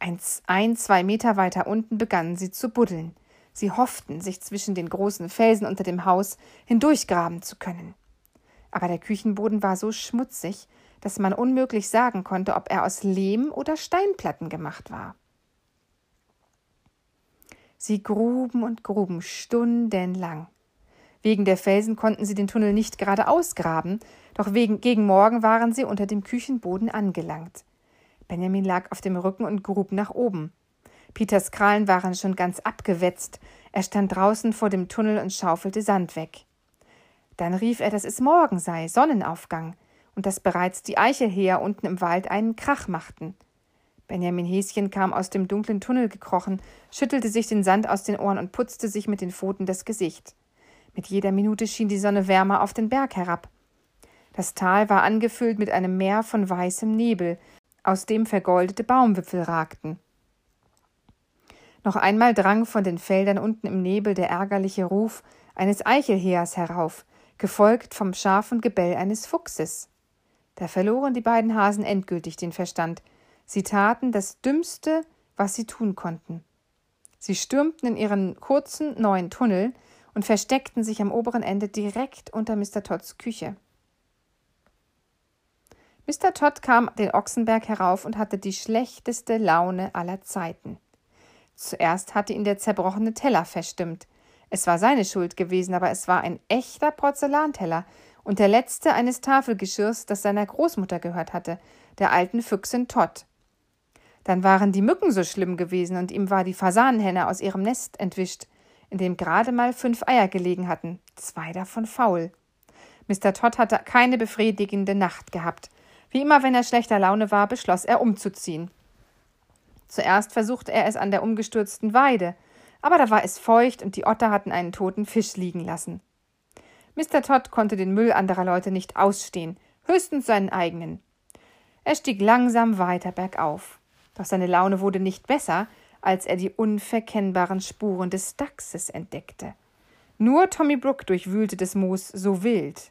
Ein, ein, zwei Meter weiter unten begannen sie zu buddeln. Sie hofften, sich zwischen den großen Felsen unter dem Haus hindurchgraben zu können. Aber der Küchenboden war so schmutzig, dass man unmöglich sagen konnte, ob er aus Lehm oder Steinplatten gemacht war. Sie gruben und gruben stundenlang. Wegen der Felsen konnten sie den Tunnel nicht gerade ausgraben, doch wegen, gegen Morgen waren sie unter dem Küchenboden angelangt. Benjamin lag auf dem Rücken und grub nach oben. Peters Krallen waren schon ganz abgewetzt. Er stand draußen vor dem Tunnel und schaufelte Sand weg. Dann rief er, dass es morgen sei, Sonnenaufgang, und dass bereits die Eichelheer unten im Wald einen Krach machten. Benjamin Häschen kam aus dem dunklen Tunnel gekrochen, schüttelte sich den Sand aus den Ohren und putzte sich mit den Pfoten das Gesicht. Mit jeder Minute schien die Sonne wärmer auf den Berg herab. Das Tal war angefüllt mit einem Meer von weißem Nebel, aus dem vergoldete Baumwipfel ragten. Noch einmal drang von den Feldern unten im Nebel der ärgerliche Ruf eines Eichelheers herauf, gefolgt vom scharfen Gebell eines Fuchses. Da verloren die beiden Hasen endgültig den Verstand, Sie taten das Dümmste, was sie tun konnten. Sie stürmten in ihren kurzen neuen Tunnel und versteckten sich am oberen Ende direkt unter Mr. Todds Küche. Mr. Todd kam den Ochsenberg herauf und hatte die schlechteste Laune aller Zeiten. Zuerst hatte ihn der zerbrochene Teller verstimmt. Es war seine Schuld gewesen, aber es war ein echter Porzellanteller und der letzte eines Tafelgeschirrs, das seiner Großmutter gehört hatte, der alten Füchsin Todd. Dann waren die Mücken so schlimm gewesen und ihm war die Fasanenhenne aus ihrem Nest entwischt, in dem gerade mal fünf Eier gelegen hatten, zwei davon faul. Mr. Todd hatte keine befriedigende Nacht gehabt. Wie immer, wenn er schlechter Laune war, beschloss er umzuziehen. Zuerst versuchte er es an der umgestürzten Weide, aber da war es feucht und die Otter hatten einen toten Fisch liegen lassen. Mr. Todd konnte den Müll anderer Leute nicht ausstehen, höchstens seinen eigenen. Er stieg langsam weiter bergauf. Doch seine Laune wurde nicht besser, als er die unverkennbaren Spuren des Dachses entdeckte. Nur Tommy Brook durchwühlte das Moos so wild.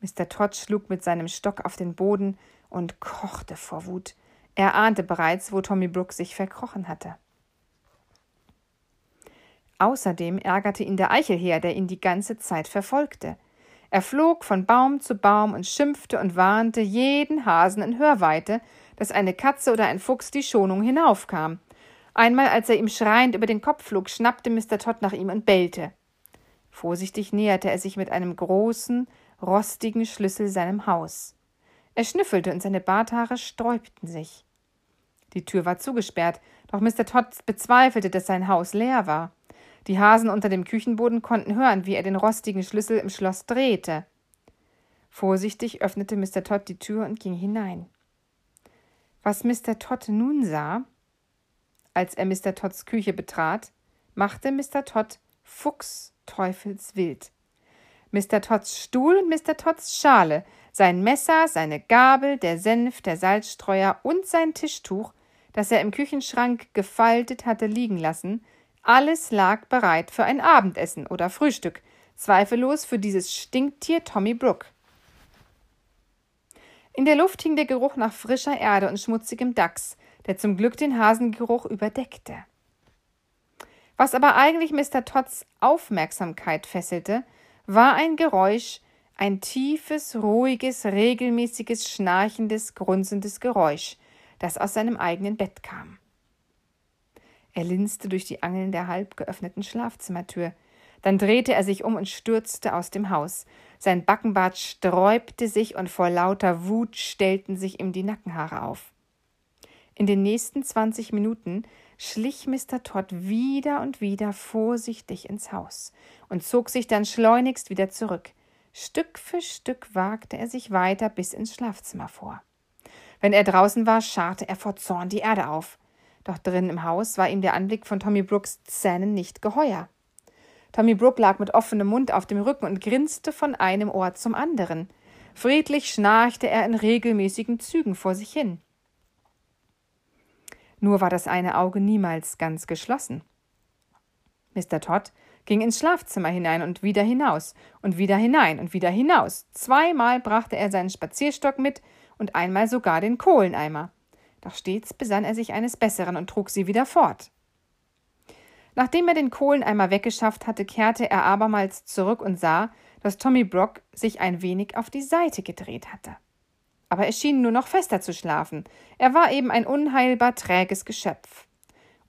Mr. Todd schlug mit seinem Stock auf den Boden und kochte vor Wut. Er ahnte bereits, wo Tommy Brook sich verkrochen hatte. Außerdem ärgerte ihn der Eichelheer, der ihn die ganze Zeit verfolgte. Er flog von Baum zu Baum und schimpfte und warnte jeden Hasen in Hörweite, dass eine Katze oder ein Fuchs die Schonung hinaufkam. Einmal, als er ihm schreiend über den Kopf flog, schnappte Mr. Todd nach ihm und bellte. Vorsichtig näherte er sich mit einem großen, rostigen Schlüssel seinem Haus. Er schnüffelte und seine Barthaare sträubten sich. Die Tür war zugesperrt, doch Mr. Todd bezweifelte, dass sein Haus leer war. Die Hasen unter dem Küchenboden konnten hören, wie er den rostigen Schlüssel im Schloss drehte. Vorsichtig öffnete Mr. Todd die Tür und ging hinein. Was Mr. Todd nun sah, als er Mr. Todds Küche betrat, machte Mr. Todd fuchsteufelswild. Mr. Todds Stuhl und Mr. Todds Schale, sein Messer, seine Gabel, der Senf, der Salzstreuer und sein Tischtuch, das er im Küchenschrank gefaltet hatte liegen lassen, alles lag bereit für ein Abendessen oder Frühstück, zweifellos für dieses Stinktier Tommy Brook. In der Luft hing der Geruch nach frischer Erde und schmutzigem Dachs, der zum Glück den Hasengeruch überdeckte. Was aber eigentlich Mr. Todds Aufmerksamkeit fesselte, war ein Geräusch, ein tiefes, ruhiges, regelmäßiges, schnarchendes, grunzendes Geräusch, das aus seinem eigenen Bett kam. Er linste durch die Angeln der halb geöffneten Schlafzimmertür. Dann drehte er sich um und stürzte aus dem Haus. Sein Backenbart sträubte sich und vor lauter Wut stellten sich ihm die Nackenhaare auf. In den nächsten zwanzig Minuten schlich Mr. Todd wieder und wieder vorsichtig ins Haus und zog sich dann schleunigst wieder zurück. Stück für Stück wagte er sich weiter bis ins Schlafzimmer vor. Wenn er draußen war, scharrte er vor Zorn die Erde auf. Doch drinnen im Haus war ihm der Anblick von Tommy Brooks Zähnen nicht geheuer. Tommy Brook lag mit offenem Mund auf dem Rücken und grinste von einem Ohr zum anderen. Friedlich schnarchte er in regelmäßigen Zügen vor sich hin. Nur war das eine Auge niemals ganz geschlossen. Mr. Todd ging ins Schlafzimmer hinein und wieder hinaus und wieder hinein und wieder hinaus. Zweimal brachte er seinen Spazierstock mit und einmal sogar den Kohleneimer. Doch stets besann er sich eines Besseren und trug sie wieder fort. Nachdem er den Kohleneimer weggeschafft hatte, kehrte er abermals zurück und sah, dass Tommy Brock sich ein wenig auf die Seite gedreht hatte aber er schien nur noch fester zu schlafen. Er war eben ein unheilbar träges Geschöpf.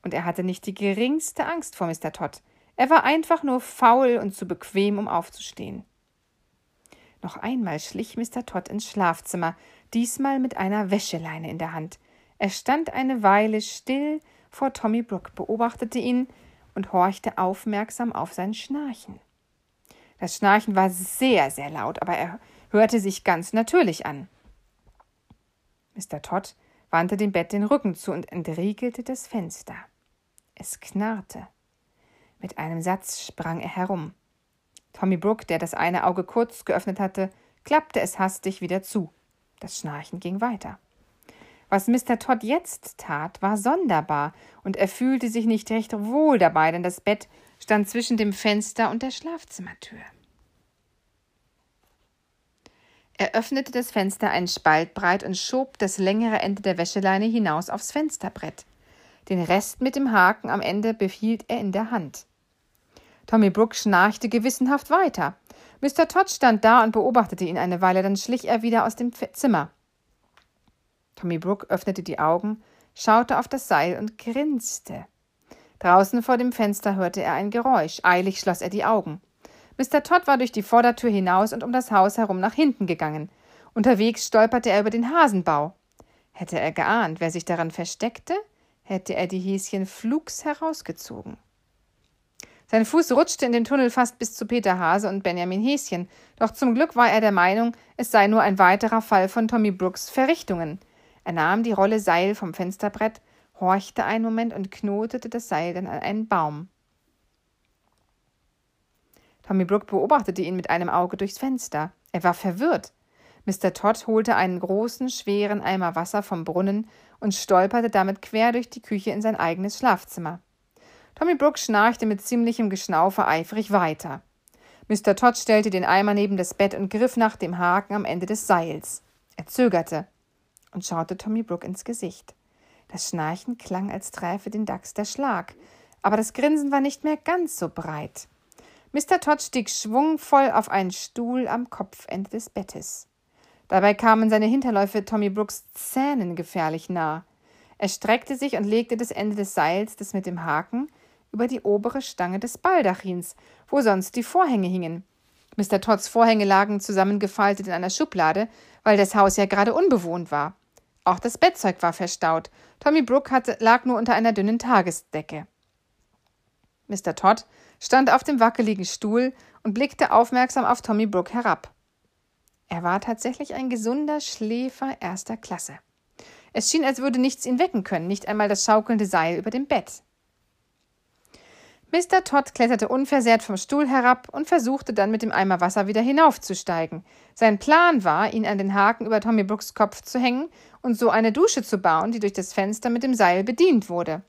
Und er hatte nicht die geringste Angst vor Mr. Todd. Er war einfach nur faul und zu bequem, um aufzustehen. Noch einmal schlich Mr. Todd ins Schlafzimmer, diesmal mit einer Wäscheleine in der Hand. Er stand eine Weile still vor Tommy Brook, beobachtete ihn und horchte aufmerksam auf sein Schnarchen. Das Schnarchen war sehr, sehr laut, aber er hörte sich ganz natürlich an. Mr. Todd wandte dem Bett den Rücken zu und entriegelte das Fenster. Es knarrte. Mit einem Satz sprang er herum. Tommy Brook, der das eine Auge kurz geöffnet hatte, klappte es hastig wieder zu. Das Schnarchen ging weiter. Was Mr. Todd jetzt tat, war sonderbar, und er fühlte sich nicht recht wohl dabei, denn das Bett stand zwischen dem Fenster und der Schlafzimmertür. Er öffnete das Fenster einen Spalt breit und schob das längere Ende der Wäscheleine hinaus aufs Fensterbrett. Den Rest mit dem Haken am Ende behielt er in der Hand. Tommy Brook schnarchte gewissenhaft weiter. Mr. Todd stand da und beobachtete ihn eine Weile, dann schlich er wieder aus dem Zimmer. Tommy Brook öffnete die Augen, schaute auf das Seil und grinste. Draußen vor dem Fenster hörte er ein Geräusch. Eilig schloss er die Augen. Mr. Todd war durch die Vordertür hinaus und um das Haus herum nach hinten gegangen. Unterwegs stolperte er über den Hasenbau. Hätte er geahnt, wer sich daran versteckte, hätte er die Häschen flugs herausgezogen. Sein Fuß rutschte in den Tunnel fast bis zu Peter Hase und Benjamin Häschen, doch zum Glück war er der Meinung, es sei nur ein weiterer Fall von Tommy Brooks Verrichtungen. Er nahm die Rolle Seil vom Fensterbrett, horchte einen Moment und knotete das Seil dann an einen Baum. Tommy Brooke beobachtete ihn mit einem Auge durchs Fenster. Er war verwirrt. Mr. Todd holte einen großen, schweren Eimer Wasser vom Brunnen und stolperte damit quer durch die Küche in sein eigenes Schlafzimmer. Tommy Brooke schnarchte mit ziemlichem Geschnaufe eifrig weiter. Mr. Todd stellte den Eimer neben das Bett und griff nach dem Haken am Ende des Seils. Er zögerte und schaute Tommy Brooke ins Gesicht. Das Schnarchen klang, als träfe den Dachs der Schlag, aber das Grinsen war nicht mehr ganz so breit. Mr. Todd stieg schwungvoll auf einen Stuhl am Kopfende des Bettes. Dabei kamen seine Hinterläufe Tommy Brooks Zähnen gefährlich nah. Er streckte sich und legte das Ende des Seils, das mit dem Haken, über die obere Stange des Baldachins, wo sonst die Vorhänge hingen. Mr. Todds Vorhänge lagen zusammengefaltet in einer Schublade, weil das Haus ja gerade unbewohnt war. Auch das Bettzeug war verstaut. Tommy Brooke hatte, lag nur unter einer dünnen Tagesdecke. Mr. Todd stand auf dem wackeligen Stuhl und blickte aufmerksam auf Tommy Brooke herab. Er war tatsächlich ein gesunder Schläfer erster Klasse. Es schien, als würde nichts ihn wecken können, nicht einmal das schaukelnde Seil über dem Bett. Mr. Todd kletterte unversehrt vom Stuhl herab und versuchte dann mit dem Eimer Wasser wieder hinaufzusteigen. Sein Plan war, ihn an den Haken über Tommy Brooks Kopf zu hängen und so eine Dusche zu bauen, die durch das Fenster mit dem Seil bedient wurde.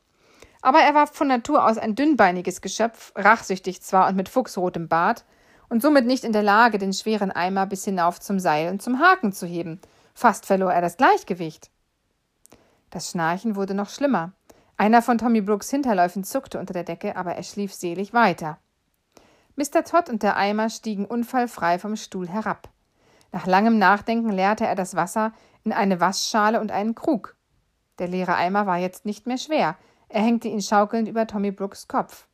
Aber er war von Natur aus ein dünnbeiniges Geschöpf, rachsüchtig zwar und mit fuchsrotem Bart, und somit nicht in der Lage, den schweren Eimer bis hinauf zum Seil und zum Haken zu heben. Fast verlor er das Gleichgewicht. Das Schnarchen wurde noch schlimmer. Einer von Tommy Brooks Hinterläufen zuckte unter der Decke, aber er schlief selig weiter. Mr. Todd und der Eimer stiegen unfallfrei vom Stuhl herab. Nach langem Nachdenken leerte er das Wasser in eine Waschschale und einen Krug. Der leere Eimer war jetzt nicht mehr schwer. Er hängte ihn schaukelnd über Tommy Brooks Kopf.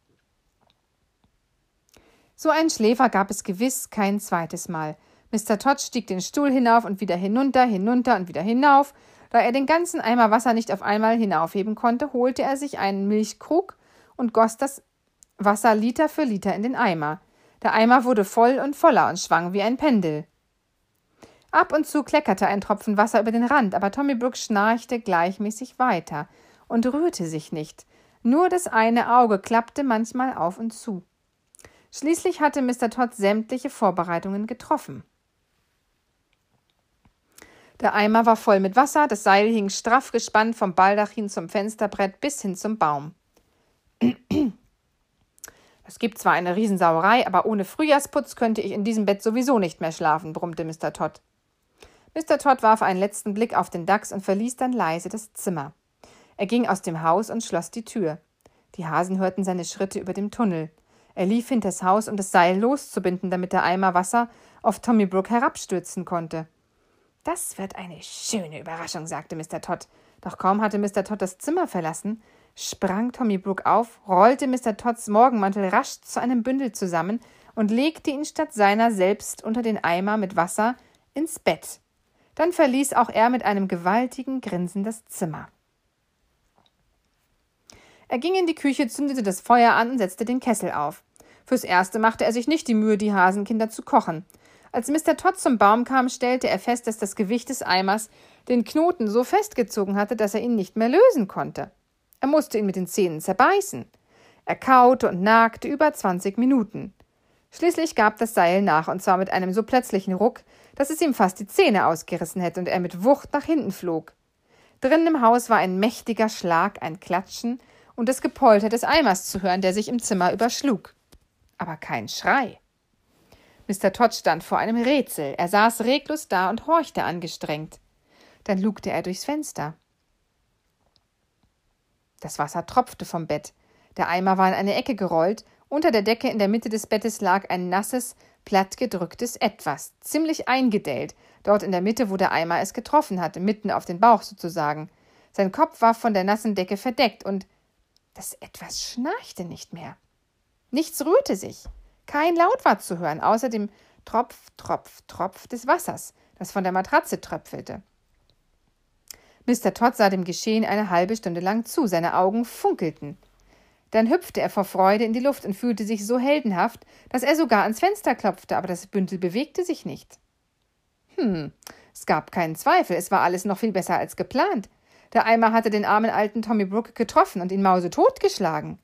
So einen Schläfer gab es gewiss kein zweites Mal. Mr. Todd stieg den Stuhl hinauf und wieder hinunter, hinunter und wieder hinauf, da er den ganzen Eimer Wasser nicht auf einmal hinaufheben konnte, holte er sich einen Milchkrug und goss das Wasser Liter für Liter in den Eimer. Der Eimer wurde voll und voller und schwang wie ein Pendel. Ab und zu kleckerte ein Tropfen Wasser über den Rand, aber Tommy Brooks schnarchte gleichmäßig weiter und rührte sich nicht. Nur das eine Auge klappte manchmal auf und zu. Schließlich hatte Mr. Todd sämtliche Vorbereitungen getroffen. Der Eimer war voll mit Wasser, das Seil hing straff gespannt vom Baldachin zum Fensterbrett bis hin zum Baum. Es gibt zwar eine Riesensauerei, aber ohne Frühjahrsputz könnte ich in diesem Bett sowieso nicht mehr schlafen, brummte Mr. Todd. Mr. Todd warf einen letzten Blick auf den Dachs und verließ dann leise das Zimmer. Er ging aus dem Haus und schloss die Tür. Die Hasen hörten seine Schritte über dem Tunnel. Er lief hinters Haus, um das Seil loszubinden, damit der Eimer Wasser auf Tommy Brook herabstürzen konnte. Das wird eine schöne Überraschung, sagte Mr. Todd. Doch kaum hatte Mr. Todd das Zimmer verlassen, sprang Tommy Brooke auf, rollte Mr. Todds Morgenmantel rasch zu einem Bündel zusammen und legte ihn statt seiner selbst unter den Eimer mit Wasser ins Bett. Dann verließ auch er mit einem gewaltigen Grinsen das Zimmer. Er ging in die Küche, zündete das Feuer an und setzte den Kessel auf. Fürs Erste machte er sich nicht die Mühe, die Hasenkinder zu kochen. Als Mr. Todd zum Baum kam, stellte er fest, dass das Gewicht des Eimers den Knoten so festgezogen hatte, dass er ihn nicht mehr lösen konnte. Er musste ihn mit den Zähnen zerbeißen. Er kaute und nagte über zwanzig Minuten. Schließlich gab das Seil nach, und zwar mit einem so plötzlichen Ruck, dass es ihm fast die Zähne ausgerissen hätte und er mit Wucht nach hinten flog. Drinnen im Haus war ein mächtiger Schlag, ein Klatschen und das Gepolter des Eimers zu hören, der sich im Zimmer überschlug. Aber kein Schrei. Mr. Todd stand vor einem Rätsel. Er saß reglos da und horchte angestrengt. Dann lugte er durchs Fenster. Das Wasser tropfte vom Bett. Der Eimer war in eine Ecke gerollt. Unter der Decke in der Mitte des Bettes lag ein nasses, plattgedrücktes Etwas, ziemlich eingedellt, dort in der Mitte, wo der Eimer es getroffen hatte, mitten auf den Bauch sozusagen. Sein Kopf war von der nassen Decke verdeckt und das Etwas schnarchte nicht mehr. Nichts rührte sich. Kein Laut war zu hören, außer dem Tropf, Tropf, Tropf des Wassers, das von der Matratze tröpfelte. Mr. Todd sah dem Geschehen eine halbe Stunde lang zu, seine Augen funkelten. Dann hüpfte er vor Freude in die Luft und fühlte sich so heldenhaft, dass er sogar ans Fenster klopfte, aber das Bündel bewegte sich nicht. Hm, es gab keinen Zweifel, es war alles noch viel besser als geplant. Der Eimer hatte den armen alten Tommy Brook getroffen und ihn mausetot geschlagen.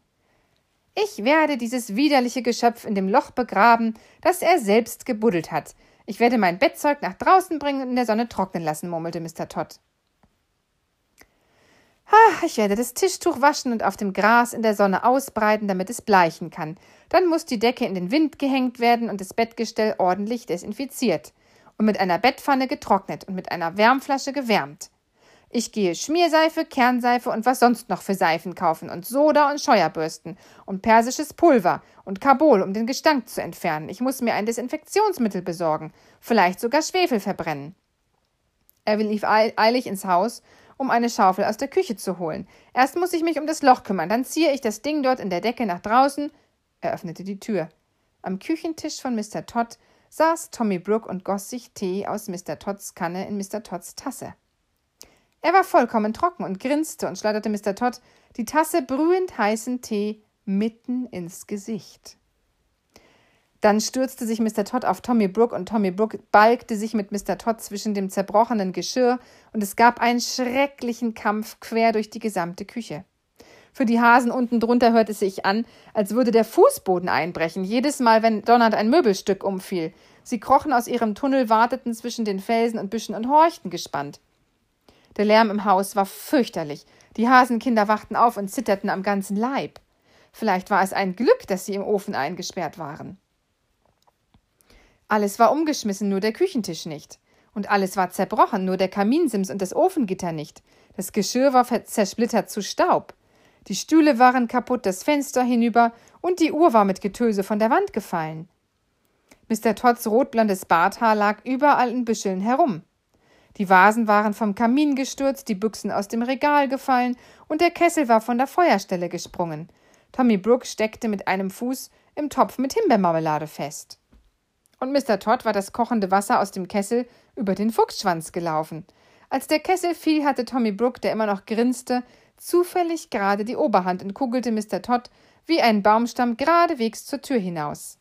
Ich werde dieses widerliche Geschöpf in dem Loch begraben, das er selbst gebuddelt hat. Ich werde mein Bettzeug nach draußen bringen und in der Sonne trocknen lassen, murmelte Mr. Todd. Ha, ich werde das Tischtuch waschen und auf dem Gras in der Sonne ausbreiten, damit es bleichen kann. Dann muss die Decke in den Wind gehängt werden und das Bettgestell ordentlich desinfiziert und mit einer Bettpfanne getrocknet und mit einer Wärmflasche gewärmt. Ich gehe Schmierseife, Kernseife und was sonst noch für Seifen kaufen und Soda und Scheuerbürsten und persisches Pulver und Carbol, um den Gestank zu entfernen. Ich muss mir ein Desinfektionsmittel besorgen, vielleicht sogar Schwefel verbrennen. Er lief eilig ins Haus, um eine Schaufel aus der Küche zu holen. Erst muss ich mich um das Loch kümmern, dann ziehe ich das Ding dort in der Decke nach draußen. Er öffnete die Tür. Am Küchentisch von Mr. Todd saß Tommy Brooke und goss sich Tee aus Mr. Todds Kanne in Mr. Todds Tasse. Er war vollkommen trocken und grinste und schleuderte Mr. Todd die Tasse brühend heißen Tee mitten ins Gesicht. Dann stürzte sich Mr. Todd auf Tommy Brooke und Tommy Brooke balgte sich mit Mr. Todd zwischen dem zerbrochenen Geschirr und es gab einen schrecklichen Kampf quer durch die gesamte Küche. Für die Hasen unten drunter hörte es sich an, als würde der Fußboden einbrechen, jedes Mal, wenn donnernd ein Möbelstück umfiel. Sie krochen aus ihrem Tunnel, warteten zwischen den Felsen und Büschen und horchten gespannt. Der Lärm im Haus war fürchterlich. Die Hasenkinder wachten auf und zitterten am ganzen Leib. Vielleicht war es ein Glück, dass sie im Ofen eingesperrt waren. Alles war umgeschmissen, nur der Küchentisch nicht. Und alles war zerbrochen, nur der Kaminsims und das Ofengitter nicht. Das Geschirr war zersplittert zu Staub. Die Stühle waren kaputt, das Fenster hinüber und die Uhr war mit Getöse von der Wand gefallen. Mr. Todds rotblondes Barthaar lag überall in Büscheln herum. Die Vasen waren vom Kamin gestürzt, die Büchsen aus dem Regal gefallen und der Kessel war von der Feuerstelle gesprungen. Tommy Brooke steckte mit einem Fuß im Topf mit Himbeermarmelade fest. Und Mr. Todd war das kochende Wasser aus dem Kessel über den Fuchsschwanz gelaufen. Als der Kessel fiel, hatte Tommy Brooke, der immer noch grinste, zufällig gerade die Oberhand und kugelte Mr. Todd wie ein Baumstamm geradewegs zur Tür hinaus.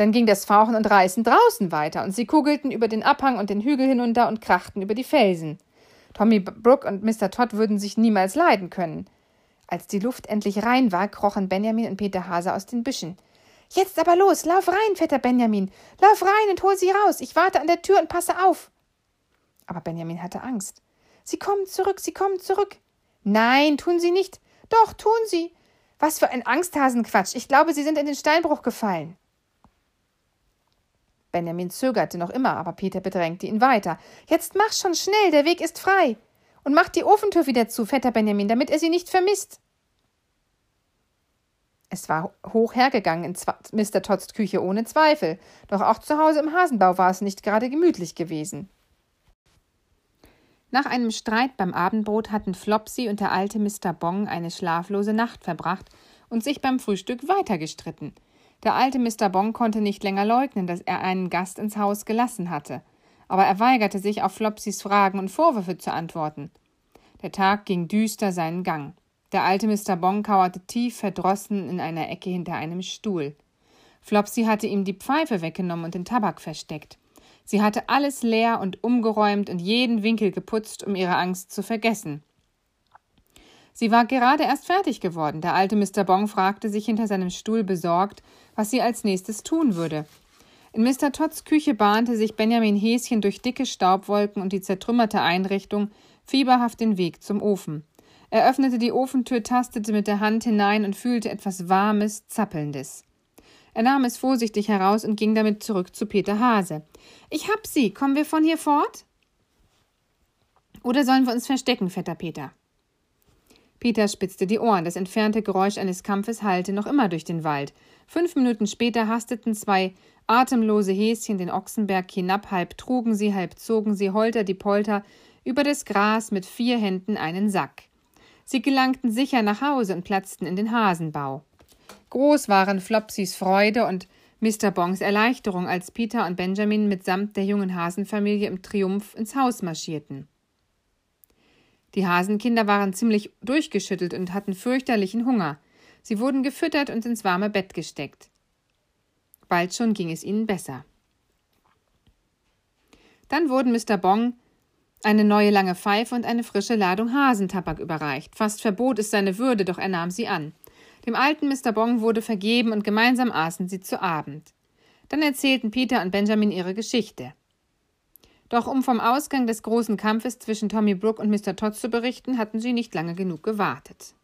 Dann ging das Fauchen und Reißen draußen weiter, und sie kugelten über den Abhang und den Hügel hinunter und krachten über die Felsen. Tommy Brooke und Mr. Todd würden sich niemals leiden können. Als die Luft endlich rein war, krochen Benjamin und Peter Hase aus den Büschen. Jetzt aber los, lauf rein, Vetter Benjamin. Lauf rein und hol sie raus. Ich warte an der Tür und passe auf. Aber Benjamin hatte Angst. Sie kommen zurück, sie kommen zurück. Nein, tun sie nicht. Doch, tun sie. Was für ein Angsthasenquatsch. Ich glaube, sie sind in den Steinbruch gefallen. Benjamin zögerte noch immer, aber Peter bedrängte ihn weiter. Jetzt mach schon schnell, der Weg ist frei. Und mach die Ofentür wieder zu, Vetter Benjamin, damit er sie nicht vermisst. Es war hoch hergegangen in Mr. Todds Küche ohne Zweifel, doch auch zu Hause im Hasenbau war es nicht gerade gemütlich gewesen. Nach einem Streit beim Abendbrot hatten Flopsy und der alte Mr. Bong eine schlaflose Nacht verbracht und sich beim Frühstück weiter gestritten. Der alte Mr. Bong konnte nicht länger leugnen, dass er einen Gast ins Haus gelassen hatte, aber er weigerte sich, auf Flopsys Fragen und Vorwürfe zu antworten. Der Tag ging düster seinen Gang. Der alte Mr. Bong kauerte tief verdrossen in einer Ecke hinter einem Stuhl. Flopsy hatte ihm die Pfeife weggenommen und den Tabak versteckt. Sie hatte alles leer und umgeräumt und jeden Winkel geputzt, um ihre Angst zu vergessen. Sie war gerade erst fertig geworden. Der alte Mr. Bong fragte sich hinter seinem Stuhl besorgt, was sie als nächstes tun würde. In Mr. Todds Küche bahnte sich Benjamin Häschen durch dicke Staubwolken und die zertrümmerte Einrichtung fieberhaft den Weg zum Ofen. Er öffnete die Ofentür, tastete mit der Hand hinein und fühlte etwas Warmes, Zappelndes. Er nahm es vorsichtig heraus und ging damit zurück zu Peter Hase. Ich hab sie. Kommen wir von hier fort? Oder sollen wir uns verstecken, fetter Peter? Peter spitzte die Ohren. Das entfernte Geräusch eines Kampfes hallte noch immer durch den Wald. Fünf Minuten später hasteten zwei atemlose Häschen den Ochsenberg hinab, halb trugen sie, halb zogen sie holter die Polter über das Gras mit vier Händen einen Sack. Sie gelangten sicher nach Hause und platzten in den Hasenbau. Groß waren Flopsys Freude und Mr. Bongs Erleichterung, als Peter und Benjamin mitsamt der jungen Hasenfamilie im Triumph ins Haus marschierten. Die Hasenkinder waren ziemlich durchgeschüttelt und hatten fürchterlichen Hunger. Sie wurden gefüttert und ins warme Bett gesteckt. Bald schon ging es ihnen besser. Dann wurden Mr. Bong eine neue lange Pfeife und eine frische Ladung Hasentabak überreicht. Fast verbot es seine Würde, doch er nahm sie an. Dem alten Mr. Bong wurde vergeben und gemeinsam aßen sie zu Abend. Dann erzählten Peter und Benjamin ihre Geschichte. Doch um vom Ausgang des großen Kampfes zwischen Tommy Brooke und Mr. Todd zu berichten, hatten sie nicht lange genug gewartet.